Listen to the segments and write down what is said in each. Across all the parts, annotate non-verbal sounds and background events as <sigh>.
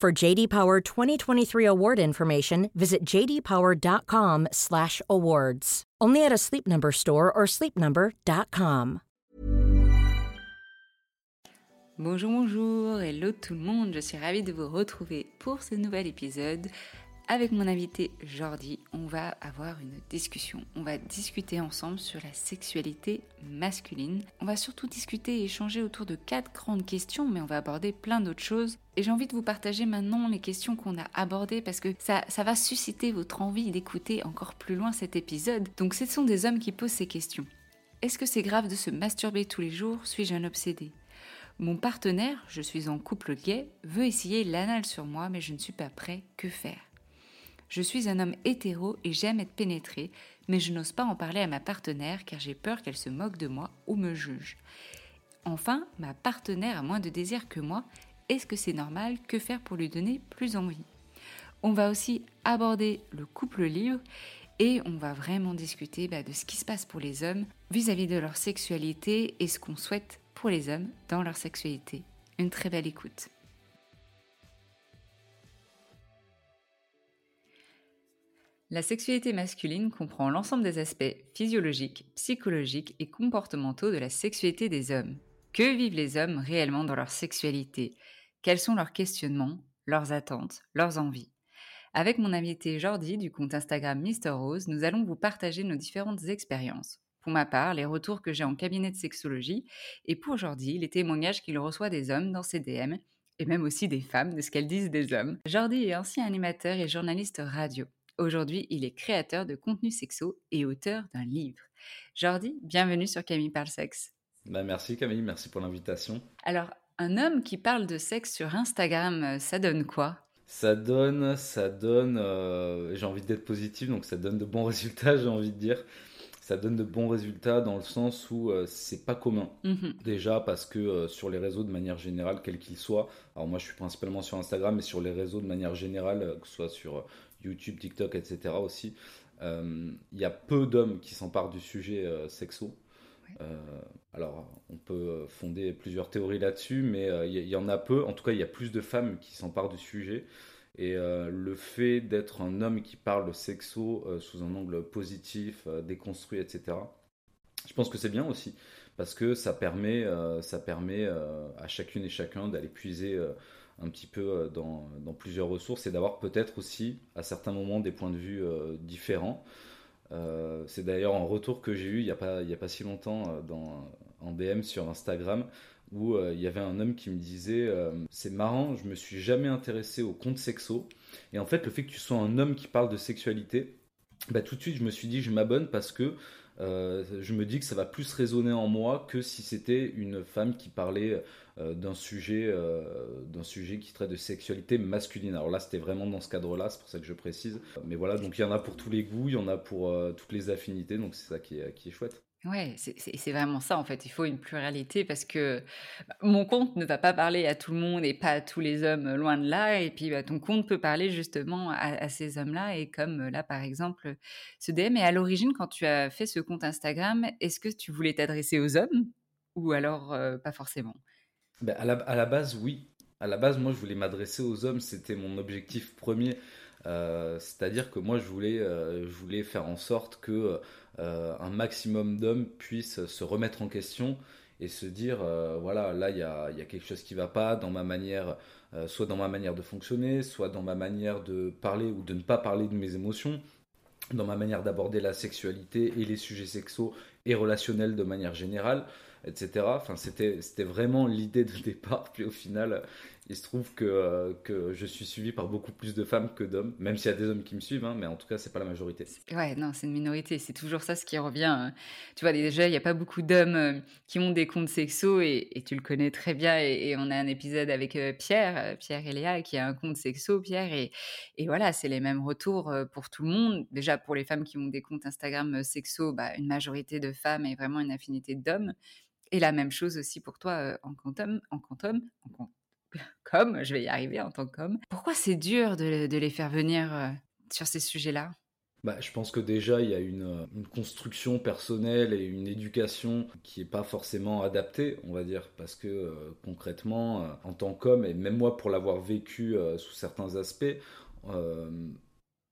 For JD Power 2023 award information, visit jdpower.com/awards. Only at a Sleep Number store or sleepnumber.com. Bonjour, bonjour, hello tout le monde, je suis ravie de vous retrouver pour ce nouvel épisode. Avec mon invité Jordi, on va avoir une discussion. On va discuter ensemble sur la sexualité masculine. On va surtout discuter et échanger autour de quatre grandes questions, mais on va aborder plein d'autres choses. Et j'ai envie de vous partager maintenant les questions qu'on a abordées parce que ça, ça va susciter votre envie d'écouter encore plus loin cet épisode. Donc ce sont des hommes qui posent ces questions. Est-ce que c'est grave de se masturber tous les jours? Suis-je un obsédé? Mon partenaire, je suis en couple gay, veut essayer l'anal sur moi, mais je ne suis pas prêt. Que faire? Je suis un homme hétéro et j'aime être pénétré, mais je n'ose pas en parler à ma partenaire car j'ai peur qu'elle se moque de moi ou me juge. Enfin, ma partenaire a moins de désir que moi. Est-ce que c'est normal? Que faire pour lui donner plus envie? On va aussi aborder le couple libre et on va vraiment discuter bah, de ce qui se passe pour les hommes vis-à-vis -vis de leur sexualité et ce qu'on souhaite pour les hommes dans leur sexualité. Une très belle écoute. La sexualité masculine comprend l'ensemble des aspects physiologiques, psychologiques et comportementaux de la sexualité des hommes. Que vivent les hommes réellement dans leur sexualité? Quels sont leurs questionnements, leurs attentes, leurs envies? Avec mon invité Jordi du compte Instagram Mister Rose, nous allons vous partager nos différentes expériences. Pour ma part, les retours que j'ai en cabinet de sexologie et pour Jordi, les témoignages qu'il reçoit des hommes dans ses DM et même aussi des femmes de ce qu'elles disent des hommes. Jordi est ancien animateur et journaliste radio. Aujourd'hui, il est créateur de contenus sexo et auteur d'un livre. Jordi, bienvenue sur Camille parle sexe. Bah merci Camille, merci pour l'invitation. Alors, un homme qui parle de sexe sur Instagram, euh, ça donne quoi? Ça donne, ça donne, euh, j'ai envie d'être positif, donc ça donne de bons <laughs> résultats, j'ai envie de dire. Ça donne de bons résultats dans le sens où euh, c'est pas commun. Mhm. Déjà parce que sur les réseaux de manière générale, quels qu'ils soient, alors moi je suis principalement sur Instagram, mais sur les réseaux de manière générale, que ce soit sur YouTube, TikTok, etc. aussi, euh, il y a peu d'hommes qui s'emparent du sujet euh, sexo. Euh, alors, on peut fonder plusieurs théories là-dessus, mais il y, en a peu. En tout cas, il y a plus de femmes qui s'emparent du sujet. Et le fait d'être un homme qui parle sexo sous un angle positif, déconstruit, etc., je pense que c'est bien aussi. parce que ça permet, ça permet à chacune et chacun d'aller puiser un petit peu dans, dans plusieurs ressources et d'avoir peut-être aussi à certains moments des points de vue différents. c'est d'ailleurs un retour que j'ai eu il n'y a, pas, a pas si longtemps dans, en DM sur Instagram où euh, il y avait un homme qui me disait euh, c'est marrant, je me suis jamais intéressé aux comptes sexo et en fait le fait que tu sois un homme qui parle de sexualité, bah, tout de suite je me suis dit je m'abonne parce que euh, je me dis que ça va plus résonner en moi que si c'était une femme qui parlait d'un sujet, d'un sujet qui traite de sexualité masculine. Alors là, c'était vraiment dans ce cadre-là, c'est pour ça que je précise. Mais voilà, donc il y en a pour tous les goûts, il y en a pour toutes les affinités, donc c'est ça qui est chouette. Ouais, c'est vraiment ça en fait. Il faut une pluralité parce que bah, mon compte ne va pas parler à tout le monde et pas à tous les hommes, loin de là. Et puis bah, ton compte peut parler justement à, ces hommes-là. Et comme là, par exemple, ce DM. Et à l'origine, quand tu as fait ce compte Instagram, est-ce que tu voulais t'adresser aux hommes ou alors pas forcément? Ben, à, la, base, oui. À la base, moi, je voulais m'adresser aux hommes. C'était mon objectif premier. Euh, c'est-à-dire que moi, je voulais, euh, faire en sorte que euh, un maximum d'hommes puissent se remettre en question et se dire voilà là il y a, y a, quelque chose qui va pas dans ma manière soit dans ma manière de fonctionner soit dans ma manière de parler ou de ne pas parler de mes émotions dans ma manière d'aborder la sexualité et les sujets sexuels et relationnels de manière générale etc. Enfin, c'était, c'était vraiment l'idée de <laughs> départ. Puis au final, il se trouve que, euh, que je suis suivi par beaucoup plus de femmes que d'hommes, même s'il y a des hommes qui me suivent, hein, mais en tout cas, c'est pas la majorité. Ouais, non, c'est une minorité. C'est toujours ça ce qui revient. Hein. Tu vois, déjà, il n'y a pas beaucoup d'hommes euh, qui ont des comptes sexos et, tu le connais très bien. Et, on a un épisode avec euh, Pierre, Pierre et Léa, qui a un compte sexo, Pierre. Et, et voilà, c'est les mêmes retours pour tout le monde. Déjà, pour les femmes qui ont des comptes Instagram sexo, bah, une majorité de femmes et vraiment une affinité d'hommes. Et la même chose aussi pour toi en quantum, en quantum, en <laughs> comme, je vais y arriver en tant qu'homme. Pourquoi c'est dur de, les faire venir sur ces sujets-là? Bah, je pense que déjà, il y a une, construction personnelle et une éducation qui n'est pas forcément adaptée, on va dire, parce que concrètement, en tant qu'homme, et même moi pour l'avoir vécu sous certains aspects,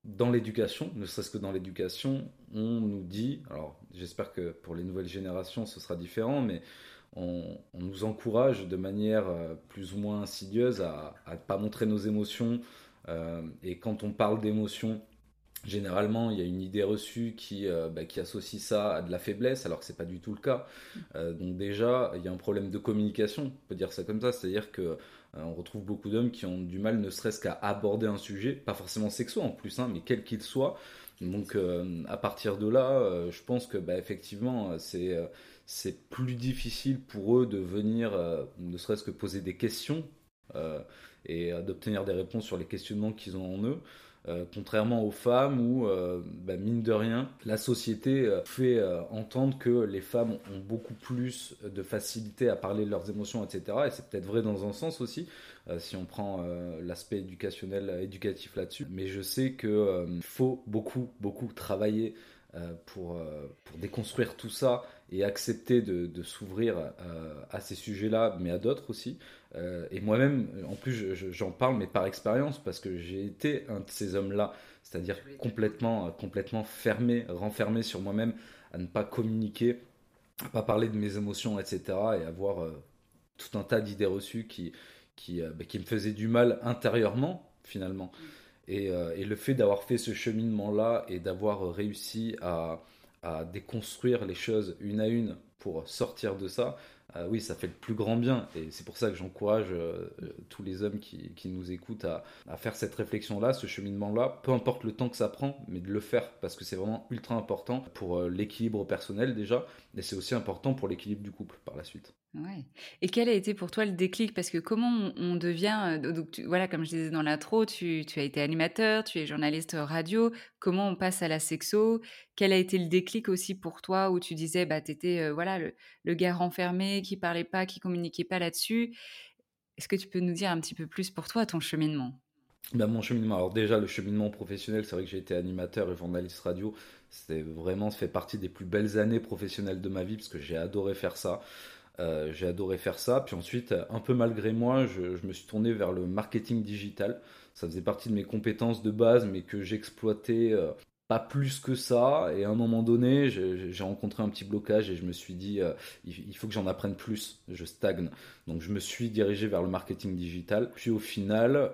dans l'éducation, ne serait-ce que dans l'éducation, on nous dit, alors j'espère que pour les nouvelles générations ce sera différent, mais on, nous encourage de manière euh, plus ou moins insidieuse à ne pas montrer nos émotions. Euh, et quand on parle d'émotions, généralement, il y a une idée reçue qui, euh, bah, qui associe ça à de la faiblesse, alors que c'est pas du tout le cas. donc déjà, il y a un problème de communication, on peut dire ça comme ça, c'est-à-dire que on retrouve beaucoup d'hommes qui ont du mal, ne serait-ce qu'à aborder un sujet, pas forcément sexuel en plus, hein, mais quel qu'il soit. Donc à partir de là, je pense que bah, effectivement, c'est c'est plus difficile pour eux de venir, euh, ne serait-ce que poser des questions euh, et d'obtenir des réponses sur les questionnements qu'ils ont en eux. Euh, contrairement aux femmes où, bah, mine de rien, la société fait entendre que les femmes ont beaucoup plus de facilité à parler de leurs émotions, etc. Et c'est peut-être vrai dans un sens aussi, si on prend l'aspect éducationnel, éducatif là-dessus. Mais je sais qu'il faut beaucoup, beaucoup travailler pour, pour déconstruire tout ça et accepter de, s'ouvrir euh, à, ces sujets-là, mais à d'autres aussi. Euh, et moi-même, en plus, j'en parle, mais par expérience, parce que j'ai été un de ces hommes-là, c'est-à-dire complètement, complètement fermé, renfermé sur moi-même, à ne pas communiquer, à pas parler de mes émotions, etc., et avoir euh, tout un tas d'idées reçues qui, qui, bah, qui me faisaient du mal intérieurement, finalement. Et, et le fait d'avoir fait ce cheminement-là et d'avoir réussi à, à déconstruire les choses une à une pour sortir de ça, euh, oui, ça fait le plus grand bien. Et c'est pour ça que j'encourage euh, tous les hommes qui, nous écoutent à, faire cette réflexion-là, ce cheminement-là, peu importe le temps que ça prend, mais de le faire, parce que c'est vraiment ultra important pour euh, l'équilibre personnel déjà, et c'est aussi important pour l'équilibre du couple par la suite. Ouais. Et quel a été pour toi le déclic? Parce que comment on, devient, euh, voilà, comme je disais dans l'intro, tu, as été animateur, tu es journaliste radio. Comment on passe à la sexo? Quel a été le déclic aussi pour toi où tu disais, bah, tu étais euh, voilà, le, le, gars renfermé qui parlait pas, qui communiquait pas là-dessus? Est-ce que tu peux nous dire un petit peu plus pour toi ton cheminement? Bah, mon cheminement, alors déjà le cheminement professionnel, c'est vrai que j'ai été animateur et journaliste radio, c'est vraiment, ça fait partie des plus belles années professionnelles de ma vie parce que j'ai adoré faire ça. Euh, j'ai adoré faire ça. Puis ensuite, un peu malgré moi, je, me suis tourné vers le marketing digital. Ça faisait partie de mes compétences de base, mais que j'exploitais euh, pas plus que ça. Et à un moment donné, j'ai rencontré un petit blocage et je me suis dit, euh, il, faut que j'en apprenne plus. Je stagne. Donc je me suis dirigé vers le marketing digital. Puis au final,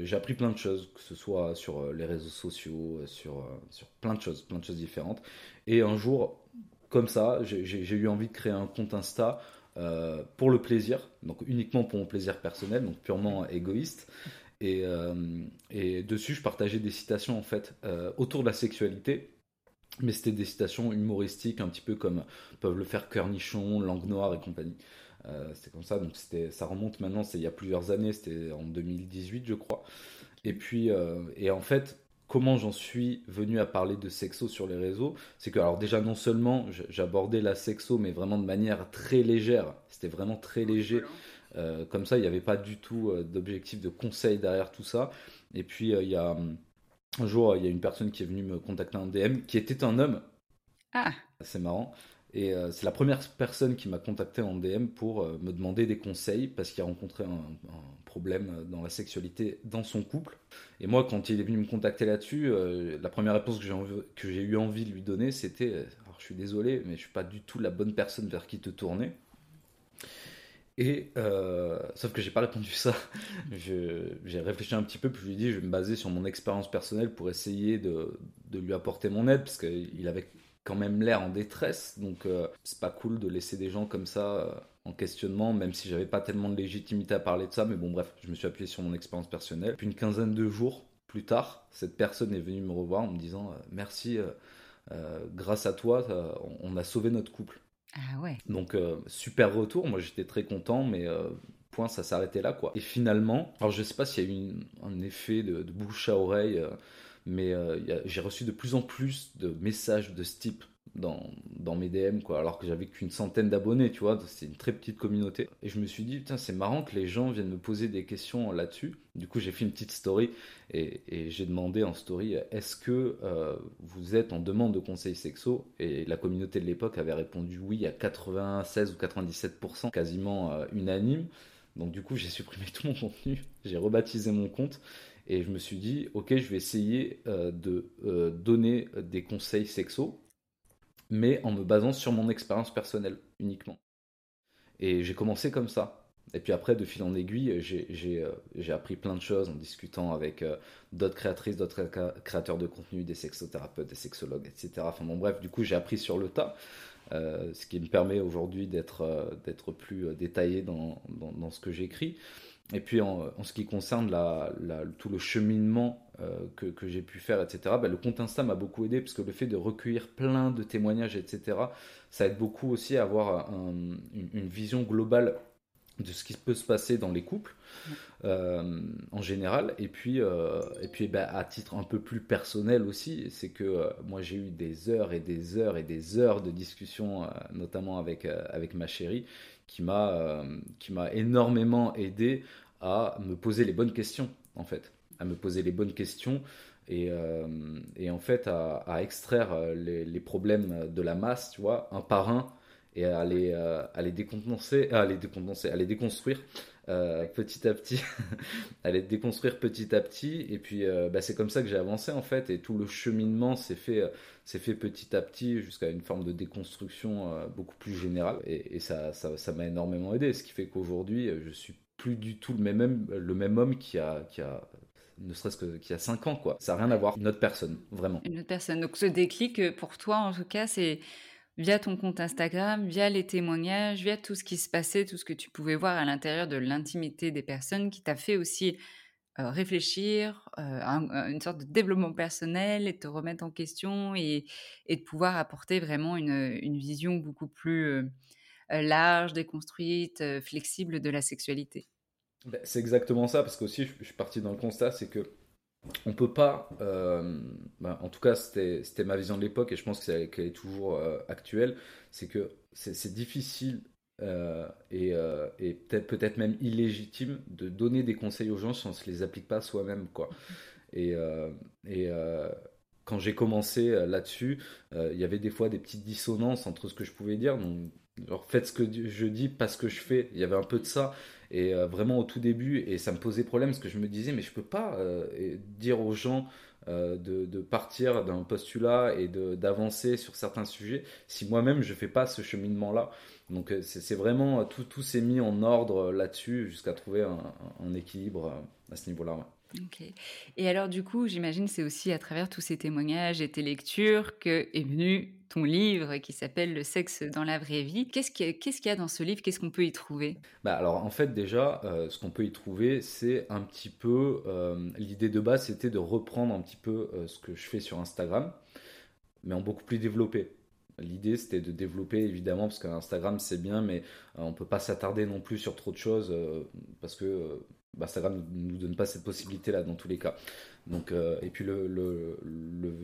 j'ai appris plein de choses, que ce soit sur les réseaux sociaux, sur, sur plein de choses, plein de choses différentes. Et un jour, comme ça, j'ai eu envie de créer un compte Insta. Pour le plaisir, donc uniquement pour mon plaisir personnel, donc purement égoïste. Euh, et, dessus, je partageais des citations en fait euh, autour de la sexualité. Mais c'était des citations humoristiques, un petit peu comme peuvent le faire Cornichon, Langue Noire et compagnie. Euh, c'était comme ça, donc ça remonte maintenant, c'est il y a plusieurs années, c'était en 2018 je crois. Et puis, et en fait, comment j'en suis venu à parler de sexo sur les réseaux, c'est que alors déjà non seulement j'abordais la sexo, mais vraiment de manière très légère, c'était vraiment très léger. Euh, comme ça, il n'y avait pas du tout euh, d'objectif de conseil derrière tout ça. Et puis, euh, il y a un jour, il y a une personne qui est venue me contacter en DM, qui était un homme. Ah. C'est marrant. Et c'est la première personne qui m'a contacté en DM pour me demander des conseils parce qu'il a rencontré un, problème dans la sexualité dans son couple. Et moi, quand il est venu me contacter là-dessus, la première réponse que j'ai eu envie de lui donner, c'était Alors, je suis désolé, mais je suis pas du tout la bonne personne vers qui te tourner. Et euh, sauf que j'ai pas répondu ça. <laughs> J'ai réfléchi un petit peu, puis je lui ai dit je vais me baser sur mon expérience personnelle pour essayer de, de, lui apporter mon aide, parce qu'il avait quand même l'air en détresse. Donc euh, c'est pas cool de laisser des gens comme ça euh, en questionnement, même si j'avais pas tellement de légitimité à parler de ça. Mais bon, bref, je me suis appuyé sur mon expérience personnelle. Puis une quinzaine de jours plus tard, cette personne est venue me revoir en me disant merci, grâce à toi, on a sauvé notre couple. Ah ouais. Donc euh, super retour, moi j'étais très content, mais euh, point, ça s'arrêtait là quoi. Et finalement, alors je sais pas s'il y a eu un effet de, bouche à oreille, euh, mais j'ai reçu de plus en plus de messages de ce type dans, dans mes DM, quoi, alors que j'avais qu'une centaine d'abonnés, tu vois, c'est une très petite communauté. Et je me suis dit, putain, c'est marrant que les gens viennent me poser des questions là-dessus. Du coup, j'ai fait une petite story et, et j'ai demandé en story, est-ce que euh, vous êtes en demande de conseils sexo? Et la communauté de l'époque avait répondu oui à 96 ou 97%, quasiment euh, unanime. Donc du coup, j'ai supprimé <laughs> tout mon contenu, j'ai rebaptisé mon compte et je me suis dit, ok, je vais essayer euh, de donner des conseils sexo mais en me basant sur mon expérience personnelle uniquement. Et j'ai commencé comme ça. Et puis après, de fil en aiguille, j'ai euh, appris plein de choses en discutant avec euh, d'autres créatrices, d'autres créateurs de contenu, des sexothérapeutes, des sexologues, etc. Enfin bon, bref, du coup, j'ai appris sur le tas, euh, ce qui me permet aujourd'hui d'être plus détaillé dans, dans ce que j'écris. Et puis en, ce qui concerne la, tout le cheminement euh, que, que j'ai pu faire, etc., bah, le compte Insta m'a beaucoup aidé parce que le fait de recueillir plein de témoignages, etc., ça aide beaucoup aussi à avoir une, vision globale de ce qui peut se passer dans les couples euh, en général. Et puis, euh, et puis bah, à titre un peu plus personnel aussi, c'est que moi j'ai eu des heures et des heures et des heures de discussion, notamment avec, avec ma chérie, qui m'a euh, énormément aidé à me poser les bonnes questions en fait, à me poser les bonnes questions et, euh, et en fait à, extraire euh, les, problèmes de la masse, tu vois, un par un et à les, à les à les décondenser, à les déconstruire euh, petit à petit, <laughs> aller déconstruire petit à petit. Et puis, euh, bah, c'est comme ça que j'ai avancé en fait. Et tout le cheminement s'est fait, euh, fait petit à petit jusqu'à une forme de déconstruction beaucoup plus générale. Et, ça, ça, m'a énormément aidé. Ce qui fait qu'aujourd'hui, je suis plus du tout le même, le même homme qui a, qui a ne serait-ce que qu'il y a 5 ans quoi. Ça n'a rien à voir. Une autre personne, vraiment. Une autre personne. Donc ce déclic pour toi en tout cas, c'est via ton compte Instagram, via les témoignages, via tout ce qui se passait, tout ce que tu pouvais voir à l'intérieur de l'intimité des personnes, qui t'a fait aussi euh, réfléchir, euh, une sorte de développement personnel et te remettre en question et, de pouvoir apporter vraiment une, vision beaucoup plus euh, large, déconstruite, flexible de la sexualité. Ben, c'est exactement ça, parce qu'aussi je suis parti dans le constat, c'est que on peut pas, euh, bah, en tout cas c'était ma vision de l'époque et je pense qu'elle est toujours euh, actuelle, c'est que c'est difficile euh, et, peut-être même illégitime de donner des conseils aux gens si on ne se les applique pas soi-même et quand j'ai commencé là-dessus, il y avait des fois des petites dissonances entre ce que je pouvais dire. Donc, faites ce que je dis, pas ce que je fais. Il y avait un peu de ça. Et euh, vraiment au tout début, et ça me posait problème parce que je me disais, mais je peux pas euh, dire aux gens de, de, partir d'un postulat et d'avancer sur certains sujets si moi-même je fais pas ce cheminement-là. Donc c'est vraiment tout, tout s'est mis en ordre là-dessus jusqu'à trouver un, équilibre à ce niveau-là. Ok. Et alors, du coup, j'imagine c'est aussi à travers tous ces témoignages et tes lectures que est venu ton livre qui s'appelle Le sexe dans la vraie vie. Qu'est-ce qu'il y, a dans ce livre? Qu'est-ce qu'on peut y trouver? Bah Alors, en fait, déjà, euh, ce qu'on peut y trouver, c'est un petit peu. Euh, l'idée de base, c'était de reprendre un petit peu euh, ce que je fais sur Instagram, mais en beaucoup plus développé. L'idée, c'était de développer, évidemment, parce qu'Instagram, c'est bien, mais on ne peut pas s'attarder non plus sur trop de choses, parce que Instagram ne nous donne pas cette possibilité-là dans tous les cas. Donc, euh, et puis le,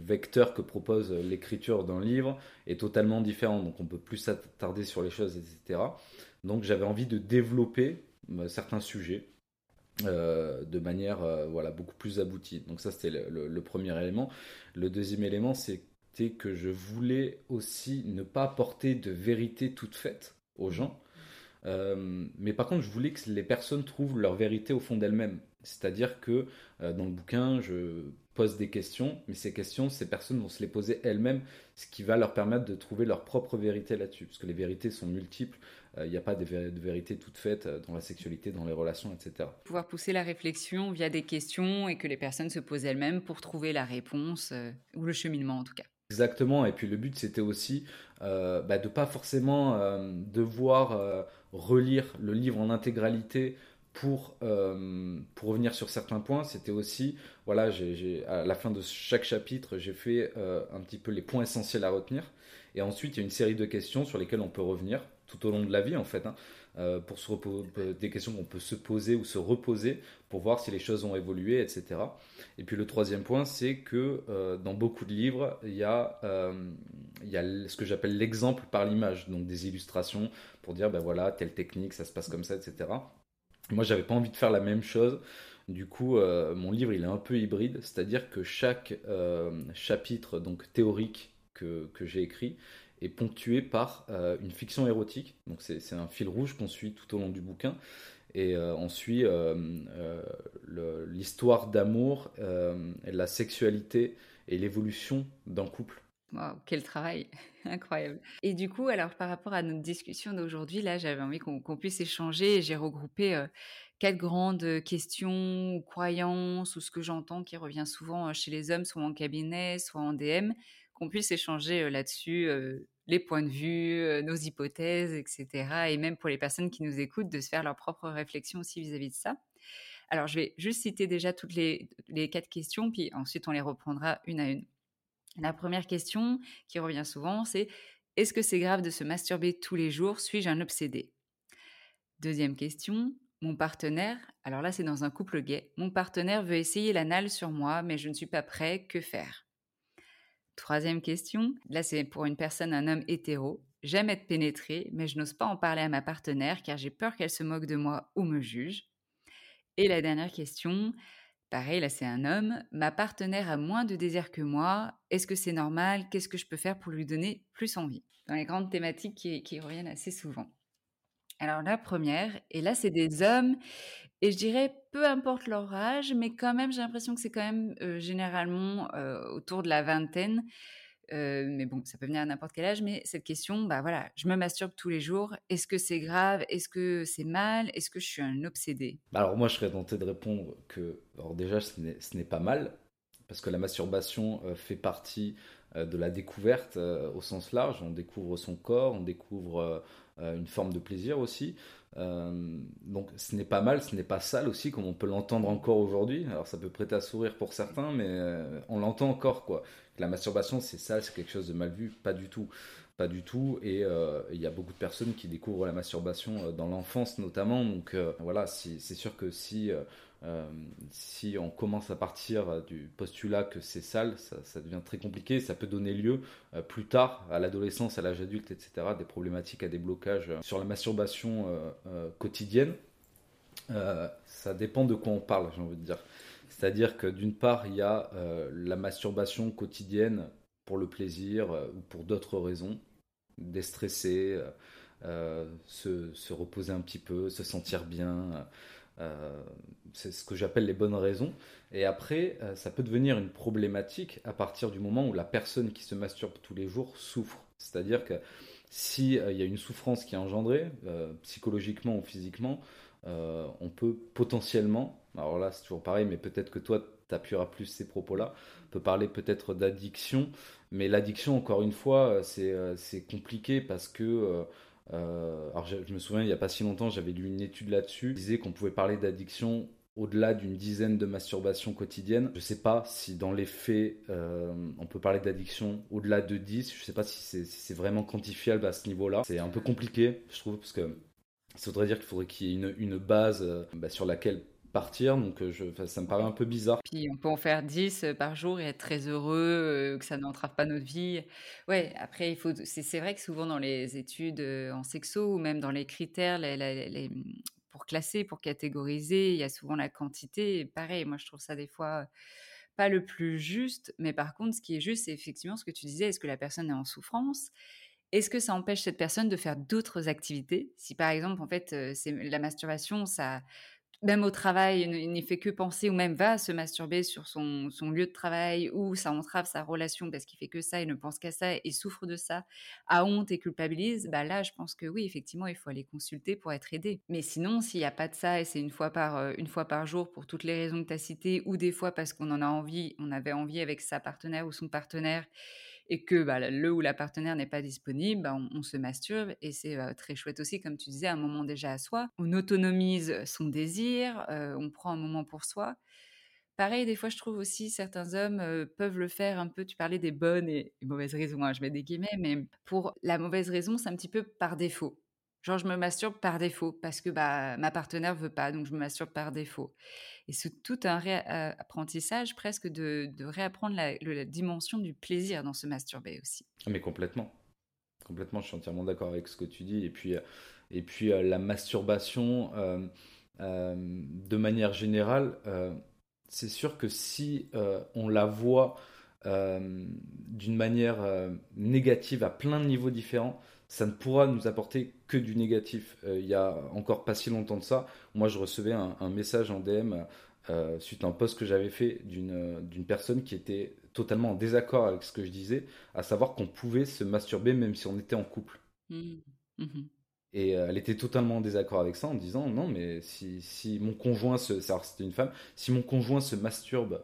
vecteur que propose l'écriture d'un livre est totalement différent, donc on peut plus s'attarder sur les choses, etc. Donc j'avais envie de développer euh, certains sujets euh, de manière voilà, beaucoup plus aboutie. Donc ça c'était le, le, premier élément. Le deuxième élément c'était que je voulais aussi ne pas apporter de vérité toute faite aux gens euh, mais par contre, je voulais que les personnes trouvent leur vérité au fond d'elles-mêmes. C'est-à-dire que euh, dans le bouquin, je pose des questions, mais ces questions, ces personnes vont se les poser elles-mêmes, ce qui va leur permettre de trouver leur propre vérité là-dessus. Parce que les vérités sont multiples, euh, il n'y a pas de, de, vérité toute faite dans la sexualité, dans les relations, etc. Pouvoir pousser la réflexion via des questions et que les personnes se posent elles-mêmes pour trouver la réponse, ou le cheminement en tout cas. Exactement, et puis le but c'était aussi euh, bah, de pas forcément euh, devoir euh, relire le livre en intégralité pour, euh, pour revenir sur certains points. C'était aussi, voilà, à la fin de chaque chapitre, j'ai fait un petit peu les points essentiels à retenir. Et ensuite, il y a une série de questions sur lesquelles on peut revenir tout au long de la vie en fait. Hein. Euh, pour des questions qu'on peut se poser ou se reposer pour voir si les choses ont évolué, etc. Et puis le troisième point, c'est que euh, dans beaucoup de livres, il y a, euh, ce que j'appelle l'exemple par l'image, donc des illustrations pour dire, ben voilà, telle technique, ça se passe comme ça, etc. Moi, j'avais pas envie de faire la même chose. Du coup, mon livre, il est un peu hybride, c'est-à-dire que chaque chapitre donc théorique que, que j'ai écrit est ponctué par euh, une fiction érotique. Donc c'est un fil rouge qu'on suit tout au long du bouquin. Et euh, on suit euh, l'histoire d'amour, la sexualité et l'évolution d'un couple. Wow, quel travail, <laughs> incroyable. Et du coup, alors par rapport à notre discussion d'aujourd'hui, là, j'avais envie qu'on puisse échanger. J'ai regroupé quatre grandes questions ou croyances ou ce que j'entends qui revient souvent chez les hommes, soit en cabinet, soit en DM, qu'on puisse échanger là-dessus les points de vue, nos hypothèses, etc. Et même pour les personnes qui nous écoutent, de se faire leur propre réflexion aussi vis-à-vis de ça. Alors, je vais juste citer déjà toutes les, les quatre questions, puis ensuite on les reprendra une à une. La première question qui revient souvent, c'est est-ce que c'est grave de se masturber tous les jours? Suis-je un obsédé? Deuxième question, mon partenaire, alors là c'est dans un couple gay, mon partenaire veut essayer l'anal sur moi, mais je ne suis pas prêt, que faire? Troisième question, là c'est pour une personne, un homme hétéro. J'aime être pénétré, mais je n'ose pas en parler à ma partenaire car j'ai peur qu'elle se moque de moi ou me juge. Et la dernière question, pareil, là c'est un homme. Ma partenaire a moins de désir que moi. Est-ce que c'est normal? Qu'est-ce que je peux faire pour lui donner plus envie? Dans les grandes thématiques qui reviennent assez souvent. Alors la première, et là c'est des hommes, et je dirais peu importe leur âge, mais quand même j'ai l'impression que c'est quand même généralement autour de la vingtaine. mais bon, ça peut venir à n'importe quel âge, mais cette question, bah voilà, je me masturbe tous les jours. Est-ce que c'est grave Est-ce que c'est mal Est-ce que je suis un obsédé? Bah, Alors moi, je serais tenté de répondre que, alors déjà, ce n'est pas mal, parce que la masturbation fait partie de la découverte au sens large. On découvre son corps, on découvre une forme de plaisir aussi. Euh, donc ce n'est pas mal, ce n'est pas sale aussi, comme on peut l'entendre encore aujourd'hui. Alors ça peut prêter à sourire pour certains, mais euh, on l'entend encore quoi. La masturbation c'est sale, c'est quelque chose de mal vu, pas du tout. Pas du tout, et il y a beaucoup de personnes qui découvrent la masturbation dans l'enfance notamment, donc voilà, c'est sûr que si euh, si on commence à partir du postulat que c'est sale, ça, devient très compliqué. Ça peut donner lieu euh, plus tard, à l'adolescence, à l'âge adulte, etc., des problématiques à des blocages euh, sur la masturbation quotidienne. ça dépend de quoi on parle, j'ai envie de dire. C'est-à-dire que d'une part, il y a la masturbation quotidienne pour le plaisir ou pour d'autres raisons, déstresser, se, se, reposer un petit peu, se sentir bien c'est ce que j'appelle les bonnes raisons. Et après, ça peut devenir une problématique à partir du moment où la personne qui se masturbe tous les jours souffre. C'est-à-dire que s'il y a une souffrance qui est engendrée, psychologiquement ou physiquement, on peut potentiellement, alors là c'est toujours pareil, mais peut-être que toi tu appuieras plus ces propos-là, on peut parler peut-être d'addiction, mais l'addiction, encore une fois, c'est compliqué parce que euh, alors je, me souviens, il n'y a pas si longtemps, j'avais lu une étude là-dessus, qui disait qu'on pouvait parler d'addiction au-delà d'une dizaine de masturbations quotidiennes. Je ne sais pas si dans les faits, euh, on peut parler d'addiction au-delà de 10. Je ne sais pas si c'est vraiment quantifiable à ce niveau-là. C'est un peu compliqué, je trouve, parce que ça voudrait dire qu'il faudrait qu'il y ait une, base euh, bah, sur laquelle partir, donc euh, je, ça me paraît un peu bizarre. Puis on peut en faire 10 euh, par jour et être très heureux, euh, que ça n'entrave pas notre vie. Ouais, après, il faut, c'est, vrai que souvent dans les études en sexo ou même dans les critères, pour classer, pour catégoriser, il y a souvent la quantité. pareil, moi je trouve ça des fois pas le plus juste, mais par contre, ce qui est juste, c'est effectivement ce que tu disais, est-ce que la personne est en souffrance? Est-ce que ça empêche cette personne de faire d'autres activités? Si par exemple, en fait, c'est la masturbation, ça, même au travail, il n'y fait que penser ou même va se masturber sur son, lieu de travail ou ça entrave sa relation parce qu'il fait que ça, il ne pense qu'à ça et souffre de ça, a honte et culpabilise, bah là, je pense que oui, effectivement, il faut aller consulter pour être aidé. Mais sinon, s'il n'y a pas de ça et c'est une fois par euh, une fois par jour pour toutes les raisons que tu as citées ou des fois parce qu'on en a envie, on avait envie avec sa partenaire ou son partenaire et que bah, le ou la partenaire n'est pas disponible, bah, on, se masturbe et c'est très chouette aussi, comme tu disais, un moment déjà à soi. On autonomise son désir, on prend un moment pour soi. Pareil, des fois, je trouve aussi certains hommes peuvent le faire un peu. Tu parlais des bonnes et, mauvaises raisons, hein, je mets des guillemets, mais pour la mauvaise raison, c'est un petit peu par défaut. Genre, je me masturbe par défaut parce que bah, ma partenaire veut pas, donc je me masturbe par défaut. Et c'est tout un réapprentissage presque de, réapprendre la, dimension du plaisir dans se masturber aussi. Ah, mais complètement. Complètement, je suis entièrement d'accord avec ce que tu dis. Et puis, euh, et puis euh, la masturbation, euh, de manière générale, c'est sûr que si on la voit d'une manière négative à plein de niveaux différents, ça ne pourra nous apporter que du négatif. Euh, il y a encore pas si longtemps de ça, moi je recevais un, message en DM euh, suite à un post que j'avais fait d'une personne qui était totalement en désaccord avec ce que je disais, à savoir qu'on pouvait se masturber même si on était en couple. Mmh. Mmh. Et euh, elle était totalement en désaccord avec ça en disant non mais si, si mon conjoint se c'était une femme si mon conjoint se masturbe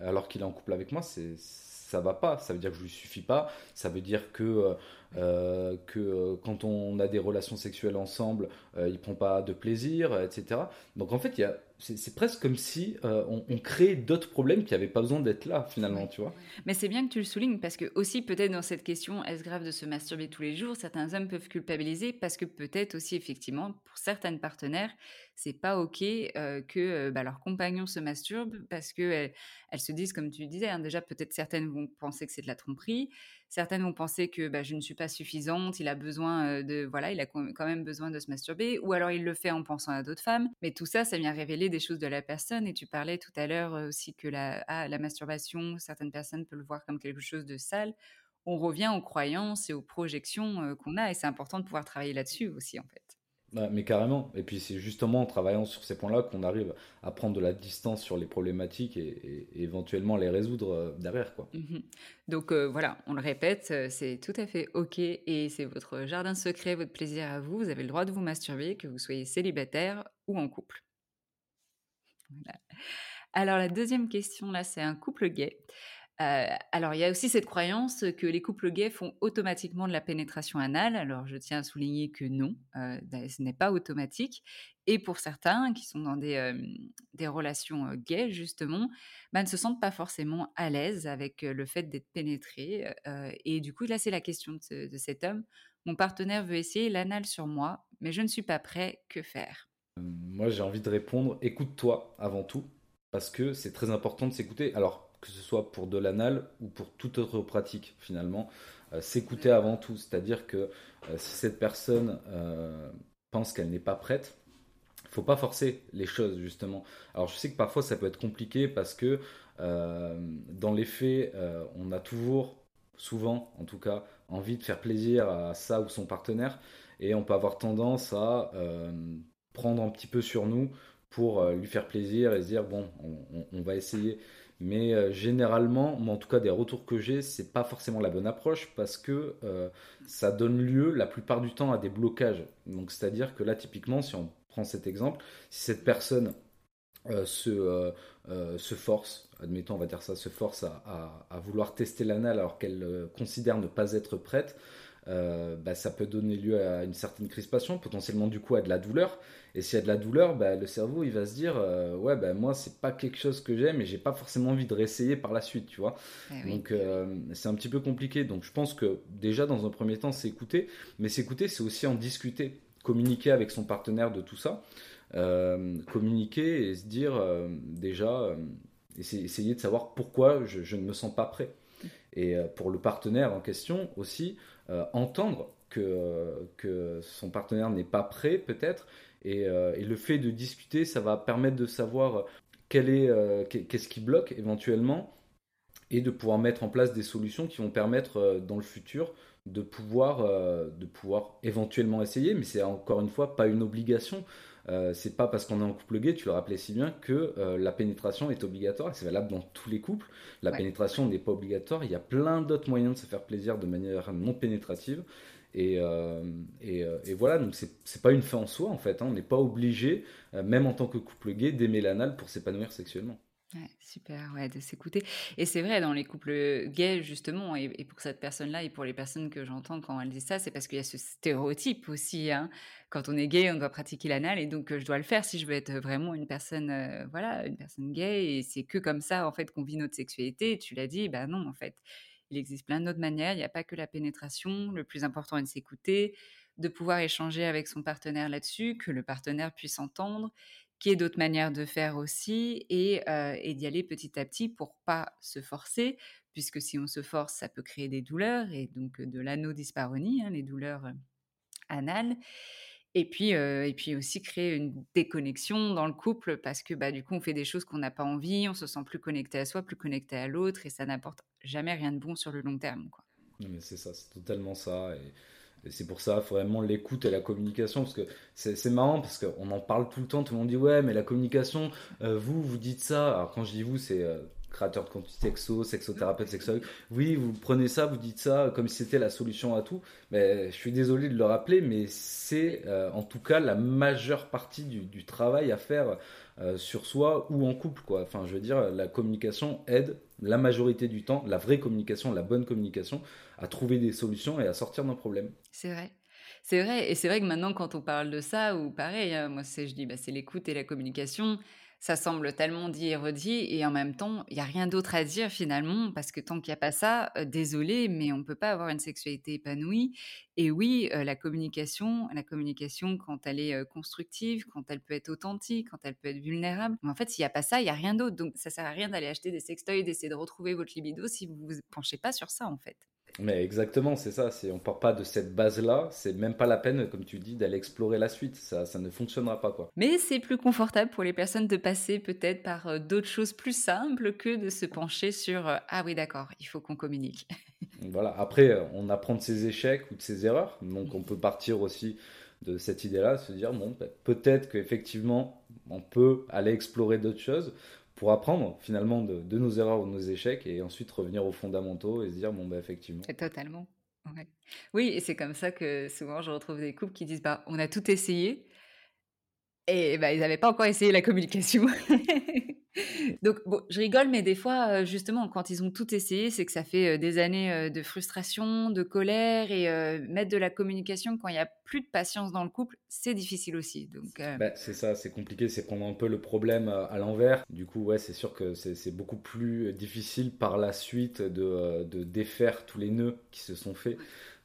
alors qu'il est en couple avec moi c'est ça va pas ça veut dire que je lui suffis pas ça veut dire que euh, que euh, quand on a des relations sexuelles ensemble, euh, il prend pas de plaisir, etc. Donc en fait, c'est presque comme si on, on, crée d'autres problèmes qui n'avaient pas besoin d'être là finalement, tu vois. Mais c'est bien que tu le soulignes parce que aussi peut-être dans cette question, est-ce grave de se masturber tous les jours? Certains hommes peuvent culpabiliser parce que peut-être aussi effectivement pour certaines partenaires, c'est pas ok que bah, leur compagnon se masturbe parce que elles, se disent comme tu disais, hein, déjà peut-être certaines vont penser que c'est de la tromperie Certaines vont penser que bah, je ne suis pas suffisante, il a besoin de, voilà, il a quand même besoin de se masturber, ou alors il le fait en pensant à d'autres femmes. Mais tout ça, ça vient révéler des choses de la personne. Et tu parlais tout à l'heure aussi que la, ah, la masturbation, certaines personnes peuvent le voir comme quelque chose de sale. On revient aux croyances et aux projections qu'on a, et c'est important de pouvoir travailler là-dessus aussi, en fait mais carrément. Et puis c'est justement en travaillant sur ces points-là qu'on arrive à prendre de la distance sur les problématiques et, éventuellement les résoudre derrière. Quoi. Mhm. Donc euh, voilà, on le répète, c'est tout à fait OK et c'est votre jardin secret, votre plaisir à vous. Vous avez le droit de vous masturber, que vous soyez célibataire ou en couple. Alors la deuxième question, là, c'est un couple gay. Euh, alors, il y a aussi cette croyance que les couples gays font automatiquement de la pénétration anale. Alors, je tiens à souligner que non, euh, ce n'est pas automatique. Et pour certains qui sont dans des, euh, relations gays, justement, bah, ne se sentent pas forcément à l'aise avec le fait d'être pénétrés. et du coup, là, c'est la question de, de, cet homme. Mon partenaire veut essayer l'anal sur moi, mais je ne suis pas prêt. Que faire? Moi, j'ai envie de répondre écoute-toi avant tout, parce que c'est très important de s'écouter. Alors, que ce soit pour de l'anal ou pour toute autre pratique finalement. Euh, s'écouter avant tout, c'est-à-dire que euh, si cette personne euh, pense qu'elle n'est pas prête, il faut pas forcer les choses justement. Alors je sais que parfois ça peut être compliqué parce que dans les faits, on a toujours, souvent en tout cas, envie de faire plaisir à ça ou son partenaire et on peut avoir tendance à prendre un petit peu sur nous pour lui faire plaisir et se dire bon, on va essayer. Mais euh, généralement, moi en tout cas des retours que j'ai, c'est pas forcément la bonne approche parce que euh, ça donne lieu la plupart du temps à des blocages. Donc c'est-à-dire que là typiquement, si on prend cet exemple, si cette personne euh, se, se force, admettons on va dire ça, se force à, à vouloir tester l'anal alors qu'elle considère ne pas être prête, euh, bah, ça peut donner lieu à une certaine crispation, potentiellement du coup à de la douleur. Et s'il y a de la douleur, bah, le cerveau il va se dire euh, ouais bah, moi c'est pas quelque chose que j'aime et j'ai pas forcément envie de réessayer par la suite, tu vois. Eh Donc euh, c'est un petit peu compliqué. Donc je pense que déjà dans un premier temps c'est écouter, mais s'écouter c'est aussi en discuter, communiquer avec son partenaire de tout ça, communiquer et se dire déjà essayer de savoir pourquoi je, je, ne me sens pas prêt. Et pour le partenaire en question aussi, entendre que, que son partenaire n'est pas prêt peut-être. Euh, et, le fait de discuter, ça va permettre de savoir quel est, euh, qu'est-ce qui bloque éventuellement et de pouvoir mettre en place des solutions qui vont permettre dans le futur de pouvoir, de pouvoir éventuellement essayer, mais c'est encore une fois pas une obligation. Euh, c'est pas parce qu'on est en couple gay, tu le rappelais si bien, que euh, la pénétration est obligatoire. C'est valable dans tous les couples. La pénétration n'est pas obligatoire. Il y a plein d'autres moyens de se faire plaisir de manière non pénétrative. Et, euh, et, voilà, donc c'est pas une fin en soi en fait. Hein. On n'est pas obligé, même en tant que couple gay, d'aimer l'anal pour s'épanouir sexuellement. Super, ouais, de s'écouter. Et c'est vrai, dans les couples gays, justement, et, pour cette personne-là, et pour les personnes que j'entends quand elles disent ça, c'est parce qu'il y a ce stéréotype aussi. Hein. Quand on est gay, on doit pratiquer l'anal, et donc je dois le faire si je veux être vraiment une personne, voilà, une personne gay, et c'est que comme ça, en fait, qu'on vit notre sexualité. tu l'as dit, bah non, en fait, il existe plein d'autres manières. Il n'y a pas que la pénétration. Le plus important est de s'écouter, de pouvoir échanger avec son partenaire là-dessus, que le partenaire puisse entendre qu'il y ait d'autres manières de faire aussi et, d'y aller petit à petit pour pas se forcer, puisque si on se force, ça peut créer des douleurs et donc de l'anodysparonie, hein, les douleurs anales. Et puis, et puis aussi créer une déconnexion dans le couple parce que bah, du coup, on fait des choses qu'on n'a pas envie, on se sent plus connecté à soi, plus connecté à l'autre et ça n'apporte jamais rien de bon sur le long terme. Quoi. mais c'est ça, c'est totalement ça. C'est pour ça, vraiment l'écoute et la communication, parce que c'est marrant, parce qu'on en parle tout le temps, tout le monde dit ouais, mais la communication, euh, vous, vous dites ça. Alors quand je dis vous, c'est euh, créateur de contenu sexo, sexothérapeute, sexologue. Oui, vous prenez ça, vous dites ça comme si c'était la solution à tout. Mais je suis désolé de le rappeler, mais c'est euh, en tout cas la majeure partie du, du travail à faire sur soi ou en couple, quoi. Enfin, je veux dire, la communication aide la majorité du temps, la vraie communication, la bonne communication, à trouver des solutions et à sortir d'un problème. C'est vrai. C'est vrai, et c'est vrai que maintenant, quand on parle de ça, ou pareil, hein, moi, je dis, bah, c'est l'écoute et la communication ça semble tellement dit et redit, et en même temps, il n'y a rien d'autre à dire finalement, parce que tant qu'il n'y a pas ça, euh, désolé, mais on ne peut pas avoir une sexualité épanouie. Et oui, euh, la communication, la communication quand elle est euh, constructive, quand elle peut être authentique, quand elle peut être vulnérable. Mais en fait, s'il n'y a pas ça, il n'y a rien d'autre. Donc ça sert à rien d'aller acheter des sextoys, d'essayer de retrouver votre libido si vous ne vous penchez pas sur ça en fait. Mais exactement, c'est ça. C'est, on part pas de cette base-là. C'est même pas la peine, comme tu dis, d'aller explorer la suite. Ça, ça ne fonctionnera pas, quoi. Mais c'est plus confortable pour les personnes de passer peut-être par euh, d'autres choses plus simples que de se pencher sur euh, ah oui d'accord, il faut qu'on communique. <laughs> voilà. Après, euh, on apprend de ses échecs ou de ses erreurs. Donc, on peut partir aussi de cette idée-là, se dire bon, peut-être qu'effectivement, on peut aller explorer d'autres choses pour apprendre finalement de, nos erreurs ou de nos échecs et ensuite revenir aux fondamentaux et se dire bon bah effectivement. Totalement. Oui, et c'est comme ça que souvent je retrouve des couples qui disent bah on a tout essayé et bah ils n'avaient pas encore essayé la communication. <laughs> Donc, bon, je rigole, mais des fois, euh, justement, quand ils ont tout essayé, c'est que ça fait euh, des années euh, de frustration, de colère, et mettre de la communication quand il n'y a plus de patience dans le couple, c'est difficile aussi. Donc, bah, c'est ça, c'est compliqué, c'est prendre un peu le problème à l'envers. Du coup, ouais, c'est sûr que c'est beaucoup plus difficile par la suite de, de, défaire tous les nœuds qui se sont faits.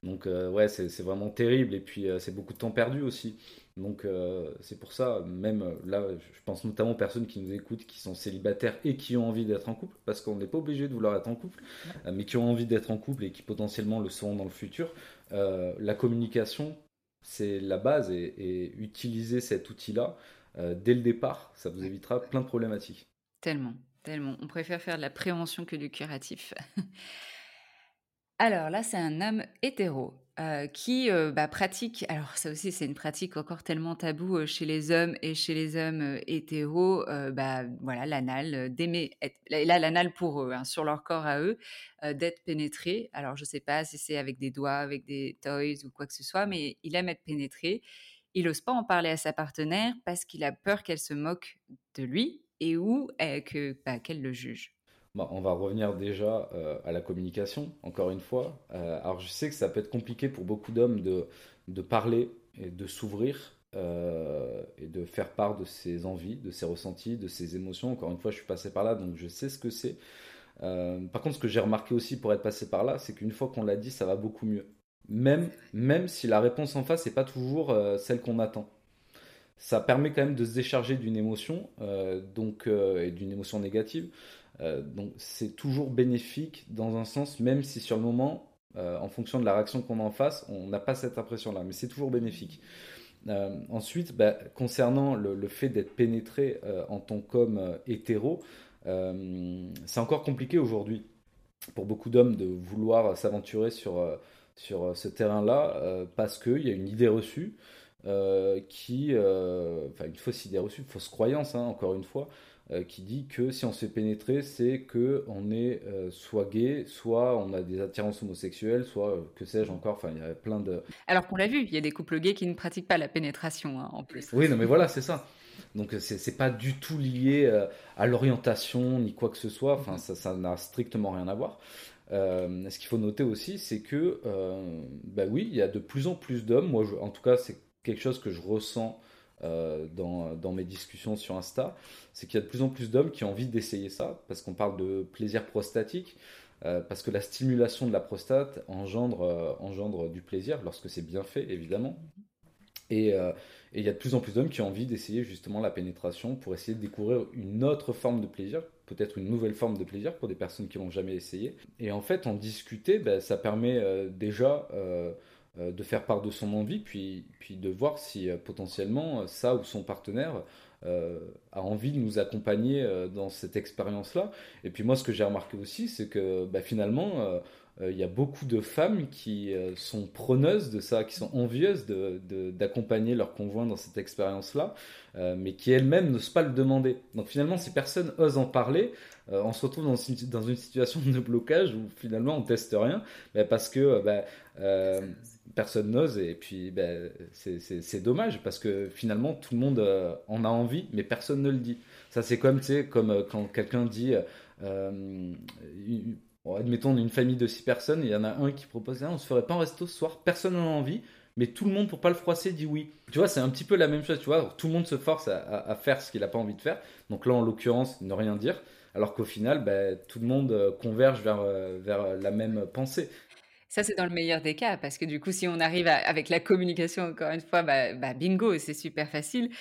Donc, ouais, c'est vraiment terrible, et puis c'est beaucoup de temps perdu aussi. Donc euh, c'est pour ça, même euh, là, je pense notamment aux personnes qui nous écoutent, qui sont célibataires et qui ont envie d'être en couple, parce qu'on n'est pas obligé de vouloir être en couple, euh, mais qui ont envie d'être en couple et qui potentiellement le seront dans le futur. la communication, c'est la base et, utiliser cet outil-là dès le départ, ça vous évitera plein de problématiques. Tellement, tellement. On préfère faire de la prévention que du curatif. <laughs> Alors là, c'est un homme hétéro. Euh, qui euh, bah, pratique, alors ça aussi c'est une pratique encore tellement taboue euh, chez les hommes et chez les hommes hétéros, bah voilà l'anal, d'aimer, là l'anal pour eux, hein, sur leur corps à eux, d'être pénétré. Alors je sais pas si c'est avec des doigts, avec des toys ou quoi que ce soit, mais il aime être pénétré. Il n'ose pas en parler à sa partenaire parce qu'il a peur qu'elle se moque de lui et ou que bah, qu'elle le juge. Bah, on va revenir déjà euh, à la communication, encore une fois. Euh, alors je sais que ça peut être compliqué pour beaucoup d'hommes de, de parler et de s'ouvrir euh, et de faire part de ses envies, de ses ressentis, de ses émotions. Encore une fois, je suis passé par là, donc je sais ce que c'est. par contre, ce que j'ai remarqué aussi pour être passé par là, c'est qu'une fois qu'on l'a dit, ça va beaucoup mieux. Même, même si la réponse en face n'est pas toujours celle qu'on attend ça permet quand même de se décharger d'une émotion, donc et d'une émotion négative. Euh, donc c'est toujours bénéfique dans un sens, même si sur le moment, euh, en fonction de la réaction qu'on a en face, on n'a pas cette impression-là, mais c'est toujours bénéfique. Euh, ensuite, bah, concernant le, fait d'être pénétré en tant qu'homme hétéro, c'est encore compliqué aujourd'hui pour beaucoup d'hommes de vouloir s'aventurer sur, sur ce terrain-là parce qu'il y a une idée reçue qui, enfin une fausse idée reçue, une fausse croyance, hein, encore une fois, qui dit que si on se fait pénétrer, c'est que on est euh, soit gay, soit on a des attirances homosexuelles, soit euh, que sais-je encore. Enfin, il y a plein de. Alors qu'on l'a vu, il y a des couples gays qui ne pratiquent pas la pénétration hein, en plus. Oui, non, mais voilà, c'est ça. Donc c'est pas du tout lié à l'orientation ni quoi que ce soit. Enfin, ça n'a strictement rien à voir. ce qu'il faut noter aussi, c'est que, bah oui, il y a de plus en plus d'hommes. Moi, en tout cas, c'est quelque chose que je ressens euh, dans, mes discussions sur Insta, c'est qu'il y a de plus en plus d'hommes qui ont envie d'essayer ça, parce qu'on parle de plaisir prostatique, euh, parce que la stimulation de la prostate engendre, euh, engendre du plaisir, lorsque c'est bien fait, évidemment. Et, il y a de plus en plus d'hommes qui ont envie d'essayer justement la pénétration pour essayer de découvrir une autre forme de plaisir, peut-être une nouvelle forme de plaisir pour des personnes qui l'ont jamais essayé. Et en fait, en discuter, ben, ça permet déjà de faire part de son envie, puis, puis de voir si euh, potentiellement euh, ça ou son partenaire a envie de nous accompagner dans cette expérience-là. Et puis moi, ce que j'ai remarqué aussi, c'est que bah, finalement, il y a beaucoup de femmes qui sont preneuses de ça, qui sont envieuses d'accompagner leur conjoint dans cette expérience-là, mais qui elles-mêmes n'osent pas le demander. Donc finalement, si personne ose en parler, on se retrouve dans une, situation de blocage où finalement on teste rien, bah, parce que bah, personne n'ose et puis ben, c'est dommage parce que finalement tout le monde euh, en a envie mais personne ne le dit. Ça c'est comme, comme euh, quand quelqu'un dit, euh, admettons une famille de six personnes, il y en a un qui propose, ah, on se ferait pas un resto ce soir, personne n'en a envie, mais tout le monde pour pas le froisser dit oui. Tu vois, c'est un petit peu la même chose, tu vois, tout le monde se force à, faire ce qu'il n'a pas envie de faire. Donc là en l'occurrence, ne rien dire alors qu'au final, ben, tout le monde converge vers, vers la même pensée. Ça, c'est dans le meilleur des cas, parce que du coup, si on arrive avec la communication, encore une fois, bah, bah, bingo, c'est super facile.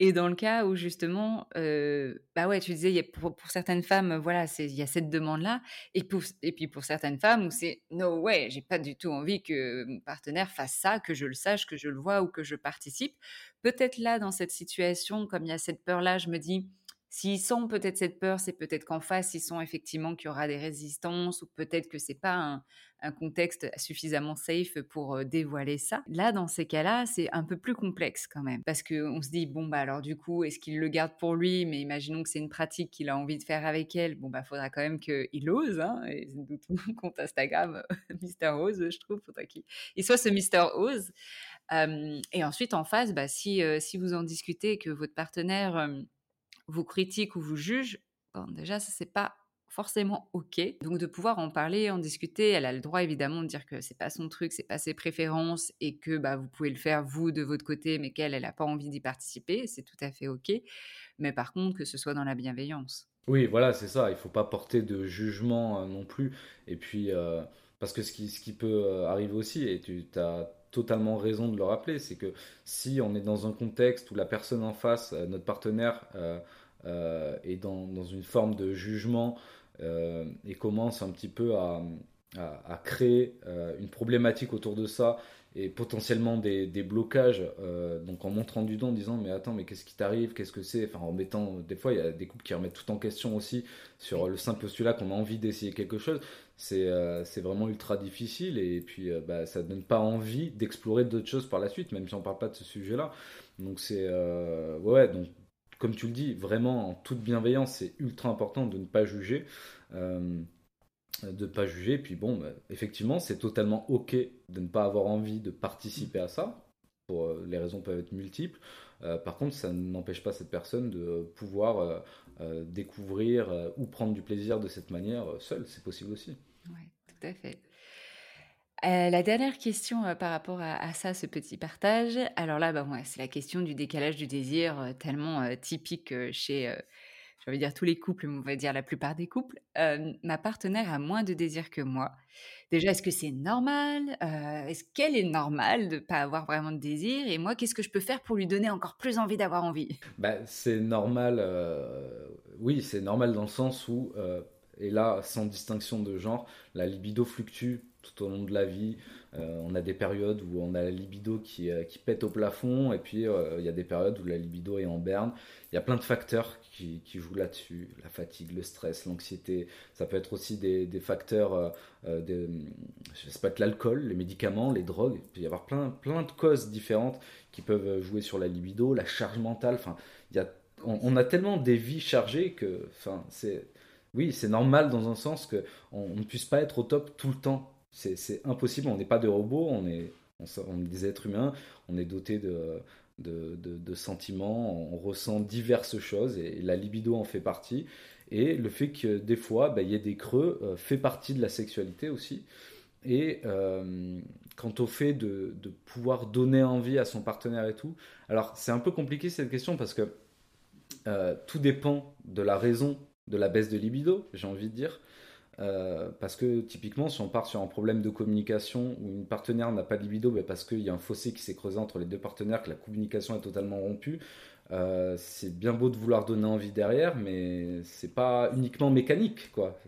Et dans le cas où justement, bah ouais, tu disais, pour, certaines femmes, voilà, il y a cette demande-là, et, et puis pour certaines femmes où c'est no way, j'ai pas du tout envie que mon partenaire fasse ça, que je le sache, que je le vois ou que je participe. Peut-être là, dans cette situation, comme il y a cette peur-là, je me dis, S'ils sont peut-être cette peur, c'est peut-être qu'en face, ils sont effectivement qu'il y aura des résistances ou peut-être que c'est pas un, contexte suffisamment safe pour dévoiler ça. Là, dans ces cas-là, c'est un peu plus complexe quand même parce qu'on se dit bon bah alors du coup, est-ce qu'il le garde pour lui? Mais imaginons que c'est une pratique qu'il a envie de faire avec elle. Bon bah faudra quand même qu'il ose. Hein, et tout <laughs> compte Instagram, <laughs> Mister Ose, je trouve, faudra qu'il soit ce Mister Ose. et ensuite en face, bah, si si vous en discutez que votre partenaire vous critique ou vous juge, bon, déjà, ça, c'est pas forcément ok. Donc de pouvoir en parler, en discuter, elle a le droit évidemment de dire que c'est pas son truc, c'est pas ses préférences et que bah, vous pouvez le faire vous de votre côté, mais qu'elle, elle n'a pas envie d'y participer, c'est tout à fait ok. Mais par contre, que ce soit dans la bienveillance. Oui, voilà, c'est ça. Il faut pas porter de jugement euh, non plus. Et puis, euh, parce que ce qui, ce qui peut euh, arriver aussi, et tu as totalement raison de le rappeler, c'est que si on est dans un contexte où la personne en face, notre partenaire, est dans, dans, une forme de jugement euh, et commence un petit peu à, à, créer une problématique autour de ça et potentiellement des, blocages, donc en montrant du doigt en disant mais attends mais qu'est-ce qui t'arrive, qu'est-ce que c'est, enfin en mettant des fois il y a des couples qui remettent tout en question aussi sur le simple postulat qu'on a envie d'essayer quelque chose, c'est c'est vraiment ultra difficile et puis bah, ça donne pas envie d'explorer d'autres choses par la suite même si on parle pas de ce sujet-là, donc c'est ouais donc comme tu le dis, vraiment en toute bienveillance, c'est ultra important de ne pas juger. Euh, de pas juger. Puis bon, bah, effectivement, c'est totalement ok de ne pas avoir envie de participer à ça. Pour, euh, les raisons peuvent être multiples. Euh, par contre, ça n'empêche pas cette personne de pouvoir découvrir ou prendre du plaisir de cette manière seule. C'est possible aussi. Oui, tout à fait. Euh, la dernière question euh, par rapport à, ça, ce petit partage. Alors là, bah, c'est la question du décalage du désir, euh, tellement typique chez, envie de dire tous les couples, mais on va dire la plupart des couples. ma partenaire a moins de désir que moi. Déjà, est-ce que c'est normal? Est-ce qu'elle est normale de ne pas avoir vraiment de désir? Et moi, qu'est-ce que je peux faire pour lui donner encore plus envie d'avoir envie? <laughs> Bah, C'est normal, oui, c'est normal dans le sens où, et là, sans distinction de genre, la libido fluctue tout au long de la vie. Euh, on a des périodes où on a la libido qui, euh, pète au plafond, et puis euh, il y a des périodes où la libido est en berne. Il y a plein de facteurs qui, jouent là-dessus la fatigue, le stress, l'anxiété. Ça peut être aussi des, des facteurs, des, ça peut être l'alcool, les médicaments, les drogues. Il peut y avoir plein, plein de causes différentes qui peuvent jouer sur la libido, la charge mentale. Enfin, y a, on, a tellement des vies chargées que, enfin, c'est oui, c'est normal dans un sens que on, ne puisse pas être au top tout le temps. C'est impossible. On n'est pas des robots, on est, des êtres humains, on est doté de, sentiments, on ressent diverses choses et la libido en fait partie. Et le fait que des fois, bah, il y ait des creux euh, fait partie de la sexualité aussi. Et euh, quant au fait de, de, pouvoir donner envie à son partenaire et tout, alors c'est un peu compliqué cette question parce que euh, tout dépend de la raison de la baisse de libido, j'ai envie de dire. Euh, parce que typiquement, si on part sur un problème de communication où une partenaire n'a pas de libido, ben parce qu'il y a un fossé qui s'est creusé entre les deux partenaires, que la communication est totalement rompue, euh, c'est bien beau de vouloir donner envie derrière, mais c'est pas uniquement mécanique, quoi.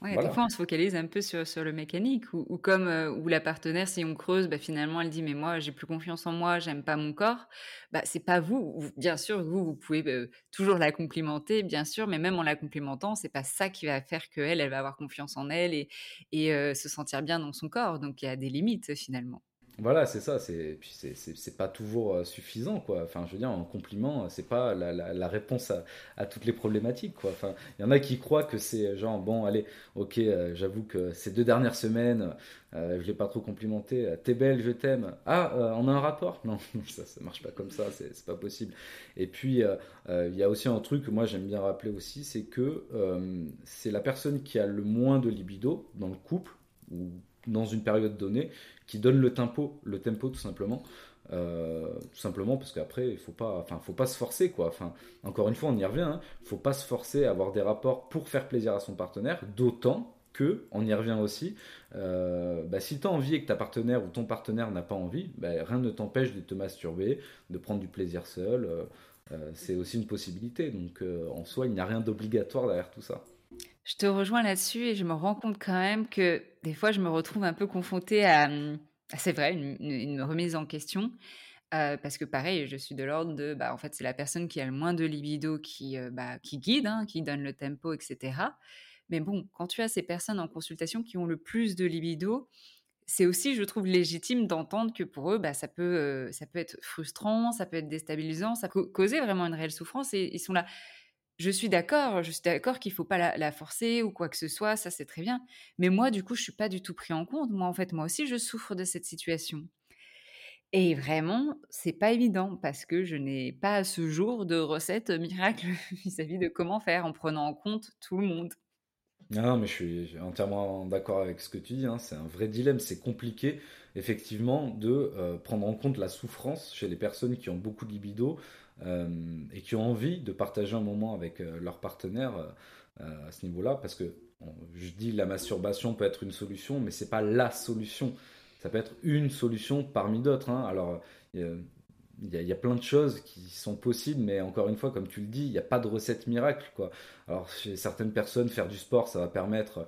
Ouais, Des fois, on se focalise un peu sur, sur le mécanique, ou, comme euh, où la partenaire, si on creuse, bah, finalement, elle dit mais moi, j'ai plus confiance en moi, j'aime pas mon corps. Bah, c'est pas vous. Bien sûr, vous, vous pouvez euh, toujours la complimenter, bien sûr, mais même en la complimentant, c'est pas ça qui va faire qu'elle, elle va avoir confiance en elle et, et se sentir bien dans son corps. Donc, il y a des limites finalement. Voilà, c'est ça. C'est puis c'est pas toujours euh, suffisant, quoi. Enfin, je veux dire, un compliment, c'est pas la, réponse à, toutes les problématiques, quoi. Enfin, il y en a qui croient que c'est genre bon, allez, ok, euh, j'avoue que ces deux dernières semaines, euh, je l'ai pas trop complimenté. T'es belle, je t'aime. Ah, on a un rapport? <laughs> Non, ça, ça marche pas comme ça. C'est pas possible. Et puis, il y a aussi un truc que moi j'aime bien rappeler aussi, c'est que c'est la personne qui a le moins de libido dans le couple ou dans une période donnée qui donne le tempo, le tempo tout simplement. Euh, tout simplement parce qu'après il faut pas faut pas se forcer quoi. Enfin encore une fois on y revient hein, faut pas se forcer à avoir des rapports pour faire plaisir à son partenaire d'autant que on y revient aussi euh, bah, si tu envie et que ta partenaire ou ton partenaire n'a pas envie bah, rien ne t'empêche de te masturber de prendre du plaisir seul euh, c'est aussi une possibilité. Donc en soi il n'y a rien d'obligatoire derrière tout ça je te rejoins là-dessus et je me rends compte quand même que des fois, je me retrouve un peu confrontée à, c'est vrai, une, remise en question. Euh, parce que pareil, je suis de l'ordre de, bah, en fait, c'est la personne qui a le moins de libido qui, euh, bah, qui guide, hein, qui donne le tempo, etc. Mais bon, quand tu as ces personnes en consultation qui ont le plus de libido, c'est aussi, je trouve, légitime d'entendre que pour eux, bah, ça, peut, euh, ça peut être frustrant, ça peut être déstabilisant, ça peut causer vraiment une réelle souffrance. Et ils sont là je suis d'accord, je suis d'accord qu'il faut pas la, forcer ou quoi que ce soit, ça c'est très bien. Mais moi, du coup, je suis pas du tout pris en compte. Moi, en fait, moi aussi, je souffre de cette situation. Et vraiment, c'est pas évident parce que je n'ai pas à ce jour de recette miracle <laughs> vis-à-vis de comment faire en prenant en compte tout le monde. Non, mais je suis entièrement d'accord avec ce que tu dis. Hein. C'est un vrai dilemme. C'est compliqué, effectivement, de euh, prendre en compte la souffrance chez les personnes qui ont beaucoup de libido et qui ont envie de partager un moment avec euh, leur partenaire euh, à ce niveau-là, parce que je dis la masturbation peut être une solution, mais c'est pas la solution. Ça peut être une solution parmi d'autres. Hein. Alors, il y, a plein de choses qui sont possibles, mais encore une fois, comme tu le dis, il n'y a pas de recette miracle. Quoi. Alors, chez certaines personnes, faire du sport, ça va permettre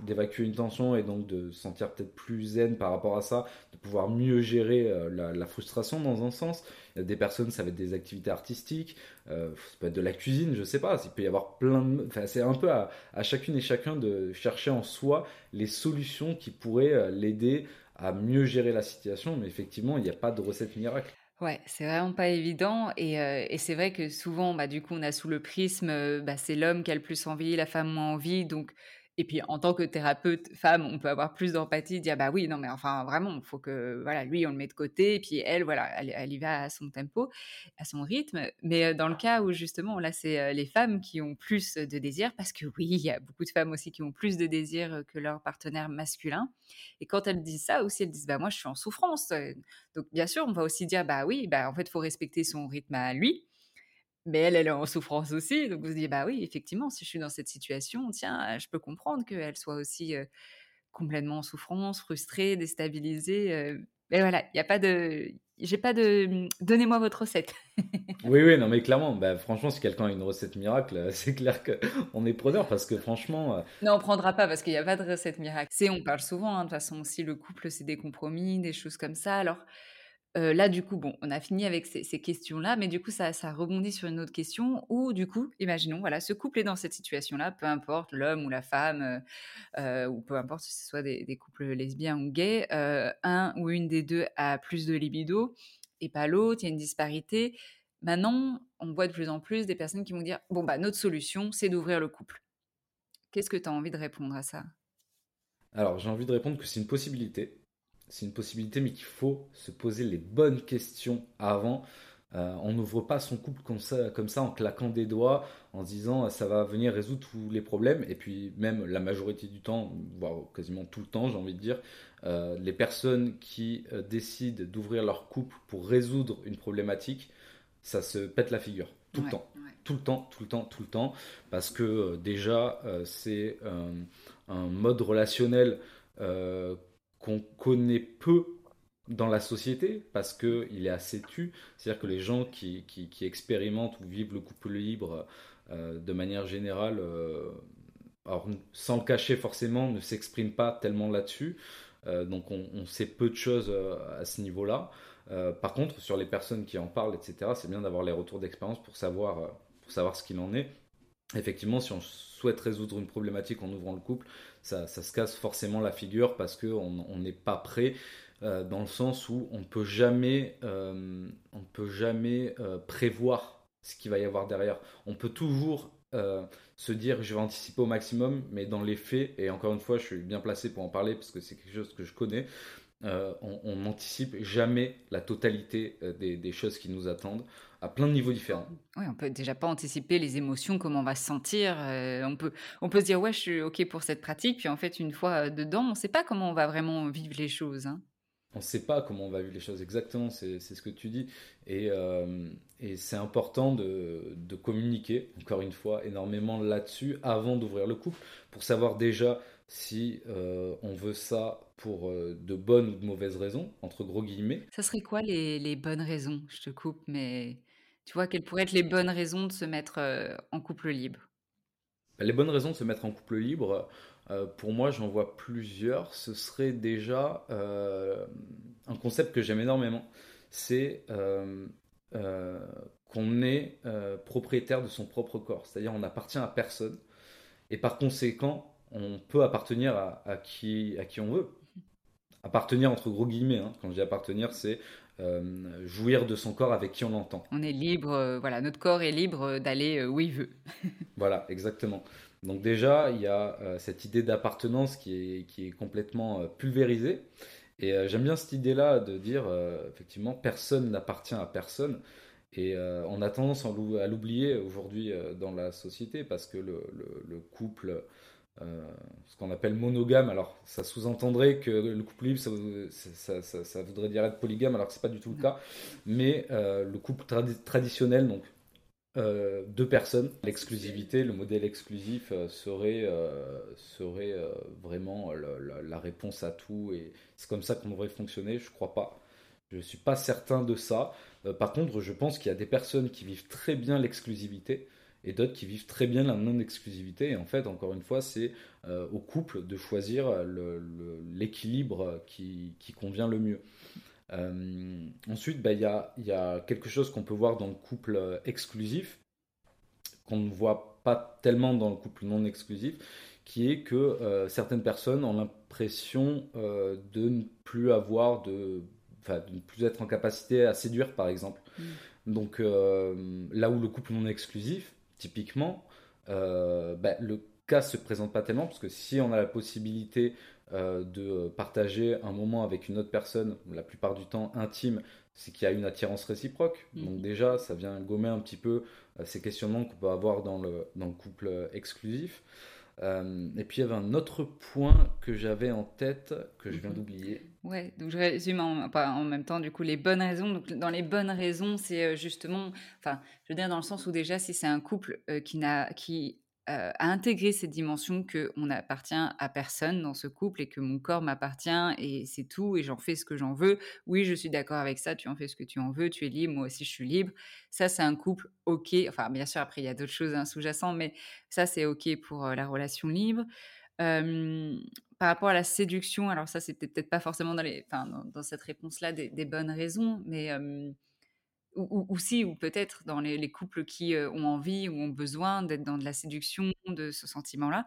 d'évacuer une tension et donc de se sentir peut-être plus zen par rapport à ça, de pouvoir mieux gérer euh, la, frustration dans un sens. Il y a des personnes, ça va être des activités artistiques, euh, ça peut être de la cuisine, je sais pas. Il peut y avoir plein de. Enfin, c'est un peu à, chacune et chacun de chercher en soi les solutions qui pourraient euh, l'aider à mieux gérer la situation, mais effectivement, il n'y a pas de recette miracle. Ouais, c'est vraiment pas évident et, c'est vrai que souvent, bah, du coup, on a sous le prisme, bah, c'est l'homme qui a le plus envie, la femme moins envie, donc et puis en tant que thérapeute femme, on peut avoir plus d'empathie, dire bah oui, non mais enfin vraiment, il faut que voilà, lui on le met de côté, et puis elle voilà, elle, y va à son tempo, à son rythme. Mais dans le cas où justement là c'est les femmes qui ont plus de désir, parce que oui, il y a beaucoup de femmes aussi qui ont plus de désir que leur partenaire masculin. Et quand elles disent ça aussi, elles disent bah moi je suis en souffrance. Donc bien sûr, on va aussi dire bah oui, bah en fait faut respecter son rythme à lui mais elle, elle est en souffrance aussi. Donc vous vous dites, bah oui, effectivement, si je suis dans cette situation, tiens, je peux comprendre qu'elle soit aussi complètement en souffrance, frustrée, déstabilisée. mais voilà, il n'y a pas de. J'ai pas de. Mmh, donnez-moi votre recette. <laughs> oui, oui, non, mais clairement, bah, franchement, si quelqu'un a une recette miracle, <laughs> c'est clair qu'on est preneur parce que franchement. Non, on prendra pas parce qu'il n'y a pas de recette miracle. C'est, on parle souvent, hein, de toute façon, aussi, le couple, c'est des compromis, des choses comme ça. Alors là, du coup, bon, on a fini avec ces, questions-là, mais du coup, ça, rebondit sur une autre question où, du coup, imaginons, voilà, ce couple est dans cette situation-là, peu importe l'homme ou la femme, ou peu importe si ce soit des, couples lesbiens ou gays, un ou une des deux a plus de libido et pas l'autre, il y a une disparité. Maintenant, on voit de plus en plus des personnes qui vont dire, bon, bah, notre solution, c'est d'ouvrir le couple. Qu'est-ce que tu as envie de répondre à ça? Alors, j'ai envie de répondre que c'est une possibilité c'est une possibilité, mais qu'il faut se poser les bonnes questions avant. Euh, on n'ouvre pas son couple comme ça, comme ça en claquant des doigts, en disant ça va venir résoudre tous les problèmes. Et puis même la majorité du temps, voire quasiment tout le temps, j'ai envie de dire, euh, les personnes qui euh, décident d'ouvrir leur couple pour résoudre une problématique, ça se pète la figure tout le temps, tout le temps, tout le temps, tout le temps, parce que déjà c'est un mode relationnel qu'on connaît peu dans la société parce qu'il est assez tu. C'est-à-dire que les gens qui, expérimentent ou vivent le couple libre euh, de manière générale, euh, alors, sans le cacher forcément, ne s'expriment pas tellement là-dessus. Euh, donc on, sait peu de choses à ce niveau-là. par contre, sur les personnes qui en parlent, etc., c'est bien d'avoir les retours d'expérience pour savoir, pour savoir ce qu'il en est. Effectivement, si on souhaite résoudre une problématique en ouvrant le couple, ça, se casse forcément la figure parce qu'on n'est pas prêt. Euh, dans le sens où on peut jamais, euh, on peut jamais euh, prévoir ce qu'il va y avoir derrière. On peut toujours se dire je vais anticiper au maximum, mais dans les faits, et encore une fois, je suis bien placé pour en parler parce que c'est quelque chose que je connais. on n'anticipe jamais la totalité des, choses qui nous attendent à plein de niveaux différents. Oui, on peut déjà pas anticiper les émotions, comment on va se sentir. Euh, on, peut, on peut se dire, ouais, je suis OK pour cette pratique. Puis en fait, une fois euh, dedans, on ne sait pas comment on va vraiment vivre les choses. Hein. On ne sait pas comment on va vivre les choses, exactement, c'est ce que tu dis. Et, euh, et c'est important de, de, communiquer, encore une fois, énormément là-dessus avant d'ouvrir le couple, pour savoir déjà si on veut ça pour de bonnes ou de mauvaises raisons, entre gros guillemets. Ça serait quoi les, les bonnes raisons? Je te coupe, mais tu vois, quelles pourraient être les bonnes raisons de se mettre en couple libre? Bah, Les bonnes raisons de se mettre en couple libre, pour moi, j'en vois plusieurs. Ce serait déjà un concept que j'aime énormément. C'est qu'on est propriétaire de son propre corps. C'est-à-dire, on n'appartient à personne. Et par conséquent, on peut appartenir à, qui, à qui on veut. Appartenir entre gros guillemets, hein. quand je dis appartenir, c'est euh, jouir de son corps avec qui on l'entend. On est libre, euh, voilà, notre corps est libre d'aller euh, où il veut. <laughs> voilà, exactement. Donc déjà, il y a cette idée d'appartenance qui est, qui est complètement pulvérisée. Et j'aime bien cette idée-là de dire, effectivement, personne n'appartient à personne. Et on a tendance à l'oublier aujourd'hui dans la société parce que le, le couple euh, ce qu'on appelle monogame. Alors, ça sous-entendrait que le couple libre, ça, voudrait dire être polygame, alors que c'est pas du tout le cas. Mais euh, le couple traditionnel, donc euh, deux personnes, l'exclusivité, le modèle exclusif serait, serait vraiment la, réponse à tout. Et c'est comme ça qu'on devrait fonctionner. Je crois pas. Je ne suis pas certain de ça. par contre, je pense qu'il y a des personnes qui vivent très bien l'exclusivité et d'autres qui vivent très bien la non-exclusivité. Et en fait, encore une fois, c'est au couple de choisir l'équilibre qui, qui, convient le mieux. ensuite, bah, il y, a, y, a, quelque chose qu'on peut voir dans le couple exclusif, qu'on ne voit pas tellement dans le couple non exclusif, qui est que euh, certaines personnes ont l'impression euh, de ne plus avoir de, de ne plus être en capacité à séduire, par exemple. Mm. Donc euh, là où le couple non exclusif, typiquement, bah, le cas se présente pas tellement parce que si on a la possibilité de partager un moment avec une autre personne, la plupart du temps intime, c'est qu'il y a une attirance réciproque. Mm. Donc déjà, ça vient gommer un petit peu ces questionnements qu'on peut avoir dans le, dans le couple exclusif. Euh, et puis il y avait un autre point que j'avais en tête que je viens mhm. d'oublier. Ouais, donc je résume en, en, même temps du coup les bonnes raisons. Donc dans les bonnes raisons, c'est euh, justement, enfin, je veux dire dans le sens où déjà si c'est un couple euh, qui n'a qui euh, à intégrer cette dimension qu'on appartient à personne dans ce couple et que mon corps m'appartient et c'est tout et j'en fais ce que j'en veux. Oui, je suis d'accord avec ça, tu en fais ce que tu en veux, tu es libre, moi aussi je suis libre. Ça, c'est un couple OK. Enfin, bien sûr, après, il y a d'autres choses hein, sous-jacentes, mais ça, c'est OK pour euh, la relation libre. par rapport à la séduction, alors ça, c'était peut-être pas forcément dans, cette réponse-là des, bonnes raisons, mais ou, ou, si, ou peut-être dans les, couples qui euh, ont envie ou ont besoin d'être dans de la séduction, de ce sentiment-là,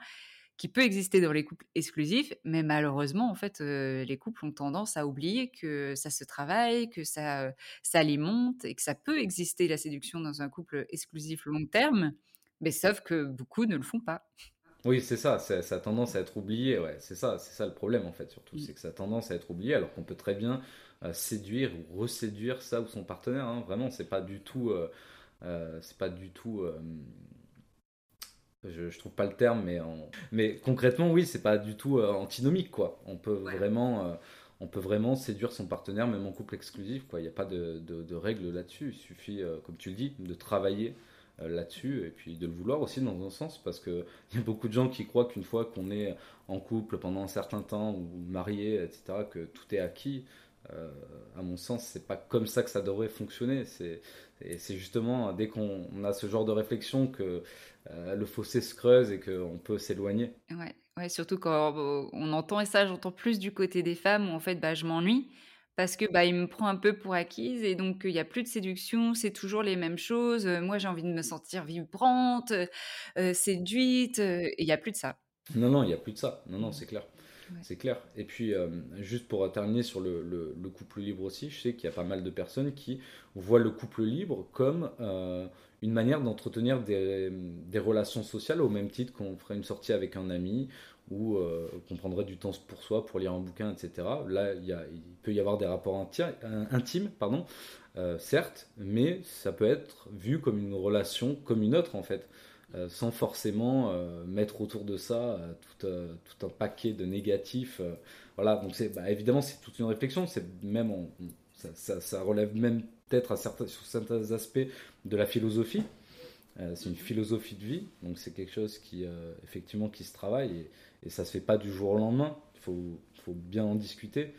qui peut exister dans les couples exclusifs, mais malheureusement, en fait, euh, les couples ont tendance à oublier que ça se travaille, que ça euh, s'alimente et que ça peut exister la séduction dans un couple exclusif long terme, mais sauf que beaucoup ne le font pas. Oui, c'est ça, ça a tendance à être oublié, ouais, c'est ça, c'est ça le problème en fait surtout, mmh. c'est que ça a tendance à être oublié alors qu'on peut très bien séduire ou reséduire ça ou son partenaire. Hein. Vraiment, c'est pas du tout. Euh, euh, c'est pas du tout. Euh, je, je, trouve pas le terme, mais, mais concrètement, oui, c'est pas du tout antinomique, quoi. On peut vraiment on peut vraiment séduire son partenaire, même en couple exclusif. Quoi. Il n'y a pas de, de, règles là-dessus. Il suffit, comme tu le dis, de travailler là-dessus et puis de le vouloir aussi dans un sens parce qu'il <laughs> y a beaucoup de gens qui croient qu'une fois qu'on est en couple pendant un certain temps ou marié, etc., que tout est acquis. Euh, à mon sens, c'est pas comme ça que ça devrait fonctionner. C'est c'est justement dès qu'on a ce genre de réflexion que euh, le fossé se creuse et qu'on peut s'éloigner. Ouais, ouais, surtout quand euh, on entend, et ça j'entends plus du côté des femmes, où en fait bah, je m'ennuie parce que bah, il me prend un peu pour acquise et donc il n'y a plus de séduction, c'est toujours les mêmes choses. moi j'ai envie de me sentir vibrante, séduite, et il n'y a plus de ça. Non, non, il n'y a plus de ça. Non, non, c'est clair. C'est clair. Et puis, euh, juste pour terminer sur le, couple libre aussi, je sais qu'il y a pas mal de personnes qui voient le couple libre comme euh, une manière d'entretenir des, relations sociales au même titre qu'on ferait une sortie avec un ami ou euh, qu'on prendrait du temps pour soi pour lire un bouquin, etc. Là, il, peut y avoir des rapports intimes, pardon, certes, mais ça peut être vu comme une relation comme une autre en fait. Euh, sans forcément euh, mettre autour de ça euh, tout, un paquet de négatifs. voilà, donc c'est bah, évidemment c'est toute une réflexion, c'est même ça, relève même peut-être à sur certains aspects de la philosophie. c'est une philosophie de vie, donc c'est quelque chose qui effectivement qui se travaille et, et, ça se fait pas du jour au lendemain. Il faut, bien en discuter.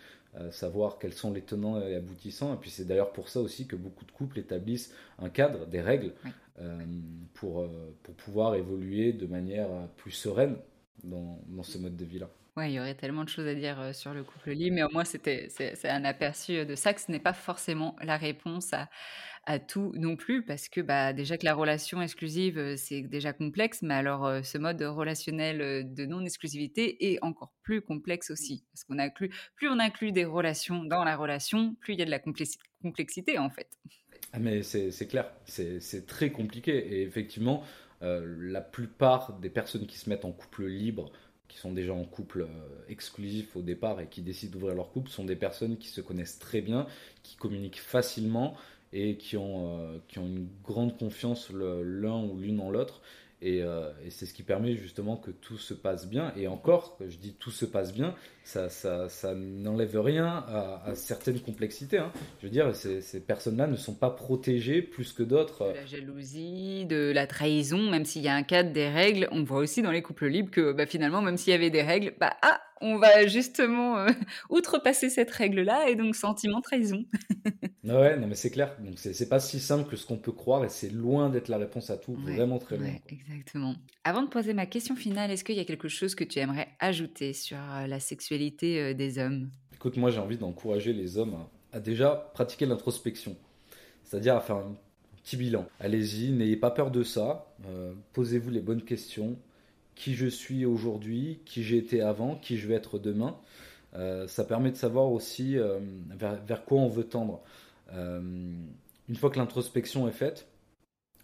savoir quels sont les tenants et aboutissants. Et puis c'est d'ailleurs pour ça aussi que beaucoup de couples établissent un cadre, des règles, pour, euh, pour pouvoir évoluer de manière plus sereine dans, dans ce mode de vie-là. Ouais, il y aurait tellement de choses à dire euh, sur le couple libre, mais au moins c'était c'est un aperçu de ça que ce n'est pas forcément la réponse à, à tout non plus, parce que bah, déjà que la relation exclusive c'est déjà complexe, mais alors ce mode relationnel de non-exclusivité est encore plus complexe aussi, parce qu'on inclut plus on inclut des relations dans la relation, plus il y a de la complexité en fait. Ah, mais c'est clair, c'est très compliqué. Et effectivement, euh, la plupart des personnes qui se mettent en couple libre, qui sont déjà en couple euh, exclusif au départ et qui décident d'ouvrir leur couple, sont des personnes qui se connaissent très bien, qui communiquent facilement et qui ont, euh, qui ont une grande confiance l'un ou l'une en l'autre euh, et, c'est ce qui permet justement que tout se passe bien. Et encore, je dis tout se passe bien, ça, ça, n'enlève rien à, certaines complexités. Hein. Je veux dire, ces, ces personnes-là ne sont pas protégées plus que d'autres. De la jalousie, de la trahison, même s'il y a un cadre, des règles, on voit aussi dans les couples libres que bah, finalement, même s'il y avait des règles, bah, ah, on va justement euh, <laughs> outrepasser cette règle-là et donc sentiment trahison. <laughs> ouais, non mais c'est clair. Donc c'est pas si simple que ce qu'on peut croire et c'est loin d'être la réponse à tout, vraiment très loin. exactement. Avant de poser ma question finale, est-ce qu'il y a quelque chose que tu aimerais ajouter sur euh, la sexualité euh, des hommes? Écoute, moi j'ai envie d'encourager les hommes à, déjà pratiquer l'introspection, c'est-à-dire à faire un petit bilan. Allez-y, n'ayez pas peur de ça, posez-vous les bonnes questions, qui je suis aujourd'hui, qui j'ai été avant, qui je vais être demain. Euh, ça permet de savoir aussi euh, vers, quoi on veut tendre. Euh, une fois que l'introspection est faite,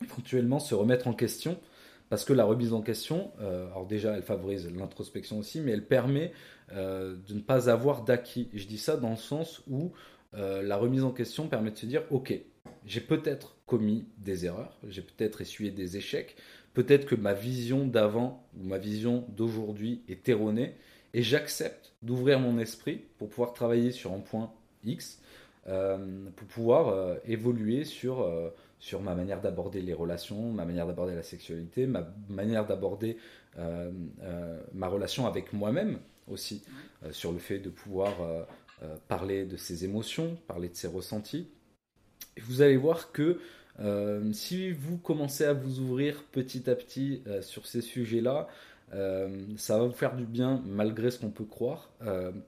éventuellement se remettre en question, parce que la remise en question, alors déjà elle favorise l'introspection aussi, mais elle permet de ne pas avoir d'acquis. Je dis ça dans le sens où la remise en question permet de se dire, ok, j'ai peut-être commis des erreurs, j'ai peut-être essuyé des échecs, peut-être que ma vision d'avant ou ma vision d'aujourd'hui est erronée et j'accepte d'ouvrir mon esprit pour pouvoir travailler sur un point X, euh, pour pouvoir euh, évoluer sur, euh, sur ma manière d'aborder les relations, ma manière d'aborder la sexualité, ma manière d'aborder ma relation avec moi-même aussi, sur le fait de pouvoir parler de ses émotions, parler de ses ressentis. Et vous allez voir que euh, si vous commencez à vous ouvrir petit à petit euh, sur ces sujets-là, euh, ça va vous faire du bien malgré ce qu'on peut croire.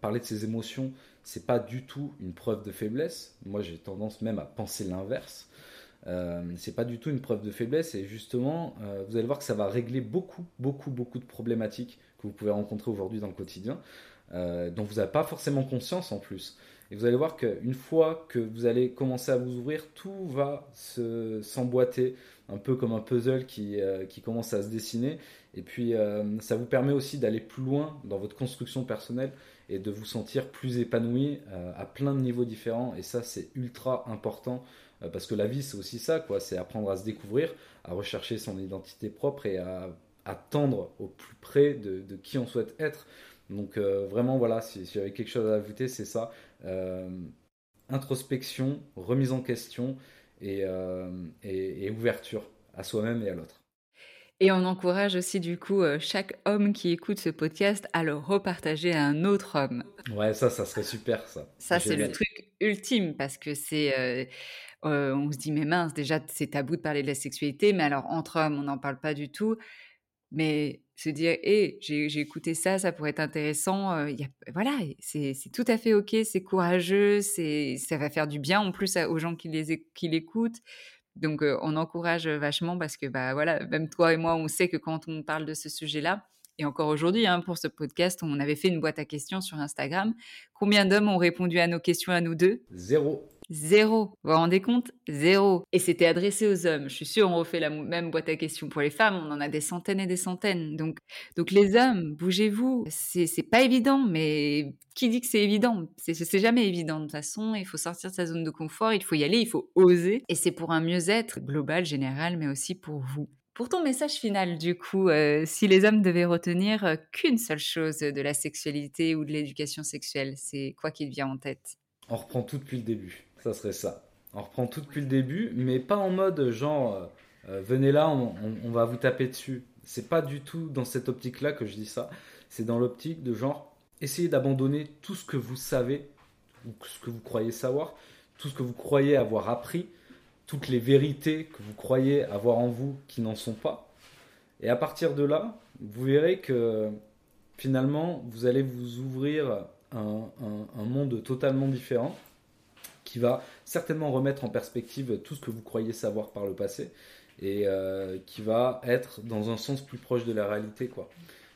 parler de ses émotions, c'est pas du tout une preuve de faiblesse. Moi, j'ai tendance même à penser l'inverse. c'est pas du tout une preuve de faiblesse et justement, vous allez voir que ça va régler beaucoup, beaucoup, beaucoup de problématiques que vous pouvez rencontrer aujourd'hui dans le quotidien, dont vous n'avez pas forcément conscience en plus. Et vous allez voir qu'une fois que vous allez commencer à vous ouvrir, tout va s'emboîter, un peu comme un puzzle qui, euh, qui commence à se dessiner. Et puis, euh, ça vous permet aussi d'aller plus loin dans votre construction personnelle et de vous sentir plus épanoui euh, à plein de niveaux différents. Et ça, c'est ultra important parce que la vie, c'est aussi ça, quoi. C'est apprendre à se découvrir, à rechercher son identité propre et à, tendre au plus près de, qui on souhaite être. Donc vraiment voilà, si, si j'avais quelque chose à ajouter, c'est ça. Euh, introspection, remise en question euh, et, et, ouverture à soi-même et à l'autre. Et on encourage aussi du coup euh, chaque homme qui écoute ce podcast à le repartager à un autre homme. Ouais, ça, ça serait super ça. Ça, c'est le truc ultime parce que c'est... on se dit, mais mince, déjà, c'est tabou de parler de la sexualité, mais alors entre hommes, on n'en parle pas du tout. Mais se dire, hé, j'ai écouté ça, ça pourrait être intéressant. y a, voilà, c'est tout à fait ok, c'est courageux, ça va faire du bien en plus aux gens qui l'écoutent. Donc on encourage vachement parce que bah voilà, même toi et moi, on sait que quand on parle de ce sujet-là, et encore aujourd'hui, hein, pour ce podcast, on avait fait une boîte à questions sur Instagram. Combien d'hommes ont répondu à nos questions à nous deux? Zéro. Zéro. Vous vous rendez compte? Zéro. Et c'était adressé aux hommes. Je suis sûre, on refait la même boîte à questions pour les femmes. On en a des centaines et des centaines. Donc, donc les hommes, bougez-vous. C'est, pas évident, mais qui dit que c'est évident? C'est, c'est jamais évident. De toute façon, il faut sortir de sa zone de confort, il faut y aller, il faut oser. Et c'est pour un mieux-être global, général, mais aussi pour vous. Pour ton message final, du coup, euh, si les hommes devaient retenir euh, qu'une seule chose de la sexualité ou de l'éducation sexuelle, c'est quoi qui te vient en tête? On reprend tout depuis le début ça serait ça. On reprend tout depuis le début, mais pas en mode genre euh, euh, venez là, on, va vous taper dessus. C'est pas du tout dans cette optique-là que je dis ça. C'est dans l'optique de genre essayez d'abandonner tout ce que vous savez, ou ce que vous croyez savoir, tout ce que vous croyez avoir appris, toutes les vérités que vous croyez avoir en vous qui n'en sont pas. Et à partir de là, vous verrez que finalement, vous allez vous ouvrir un monde totalement différent qui va certainement remettre en perspective tout ce que vous croyez savoir par le passé et euh, qui va être dans un sens plus proche de la réalité quoi.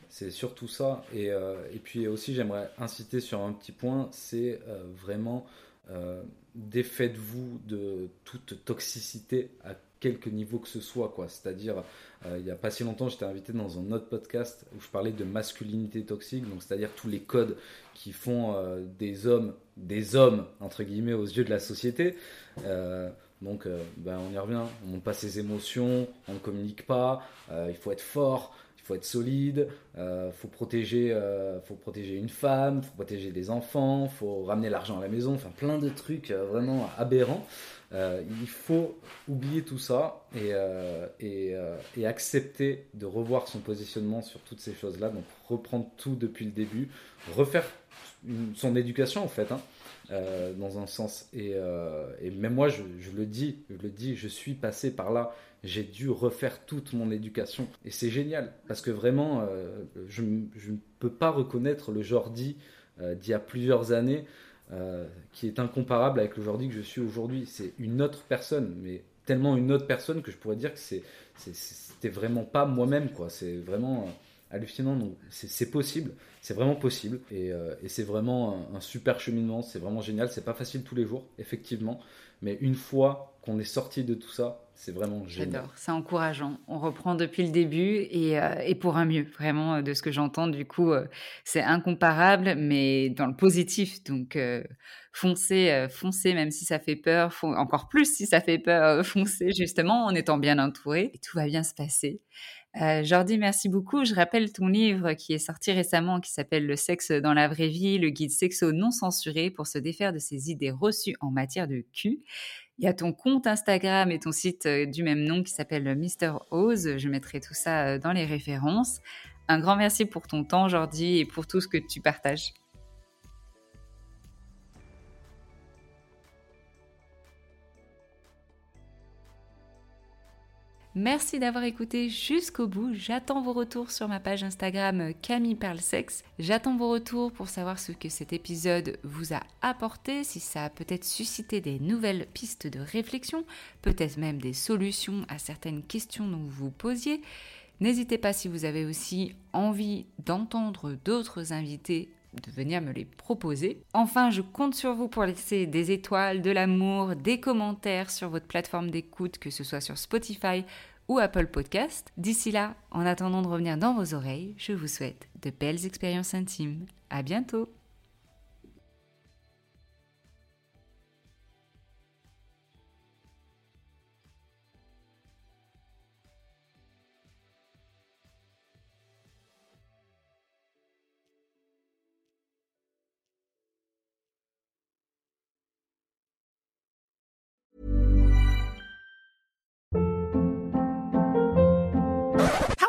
C'est surtout ça et, euh, et puis aussi j'aimerais inciter sur un petit point, c'est euh, défaites-vous de toute toxicité à quelque niveau que ce soit quoi. C'est-à-dire il n'y a pas si longtemps j'étais invité dans un autre podcast où je parlais de masculinité toxique, donc c'est-à-dire tous les codes qui font des hommes des hommes, entre guillemets, aux yeux de la société. Euh, donc, euh, ben, on y revient. On montre pas ses émotions, on ne communique pas. Euh, il faut être fort, faut être solide. Il faut protéger, faut protéger une femme, faut protéger des enfants, faut ramener l'argent à la maison. Enfin, plein de trucs vraiment aberrants. Euh, il faut oublier tout ça et, euh, euh, et, accepter de revoir son positionnement sur toutes ces choses-là. Donc reprendre tout depuis le début, refaire son éducation en fait, hein, dans un sens. Et, et même moi, je, le dis, je le dis, je suis passé par là. J'ai dû refaire toute mon éducation et c'est génial parce que vraiment, je, je, ne peux pas reconnaître le Jordi d'il y a plusieurs années. Euh, qui est incomparable avec le que je suis aujourd'hui. C'est une autre personne, mais tellement une autre personne que je pourrais dire que c'était vraiment pas moi-même, quoi. C'est vraiment euh, hallucinant. Donc, c'est, possible, c'est vraiment possible, et, euh, c'est vraiment un, super cheminement. C'est vraiment génial. C'est pas facile tous les jours, effectivement, mais une fois qu'on est sorti de tout ça, c'est vraiment génial. J'adore, c'est encourageant. On reprend depuis le début et, euh, pour un mieux, vraiment, euh, de ce que j'entends. Du coup, euh, c'est incomparable, mais dans le positif. Donc, foncez, foncez, même si ça fait peur, encore plus si ça fait peur, foncez justement en étant bien entouré et tout va bien se passer. Jordi, merci beaucoup. Je rappelle ton livre qui est sorti récemment, qui s'appelle Le sexe dans la vraie vie, le guide sexo non censuré pour se défaire de ses idées reçues en matière de cul. Il y a ton compte Instagram et ton site euh, du même nom qui s'appelle Mister Oz. Je mettrai tout ça euh, dans les références. Un grand merci pour ton temps, Jordi, et pour tout ce que tu partages. Merci d'avoir écouté jusqu'au bout. J'attends vos retours sur ma page Instagram Camille Parle. J'attends vos retours pour savoir ce que cet épisode vous a apporté, si ça a peut-être suscité des nouvelles pistes de réflexion, peut-être même des solutions à certaines questions dont vous vous posiez. N'hésitez pas si vous avez aussi envie d'entendre d'autres invités de venir me les proposer. Enfin, je compte sur vous pour laisser des étoiles, de l'amour, des commentaires sur votre plateforme d'écoute, que ce soit sur Spotify ou Apple Podcast. D'ici là, en attendant de revenir dans vos oreilles, je vous souhaite de belles expériences intimes. À bientôt!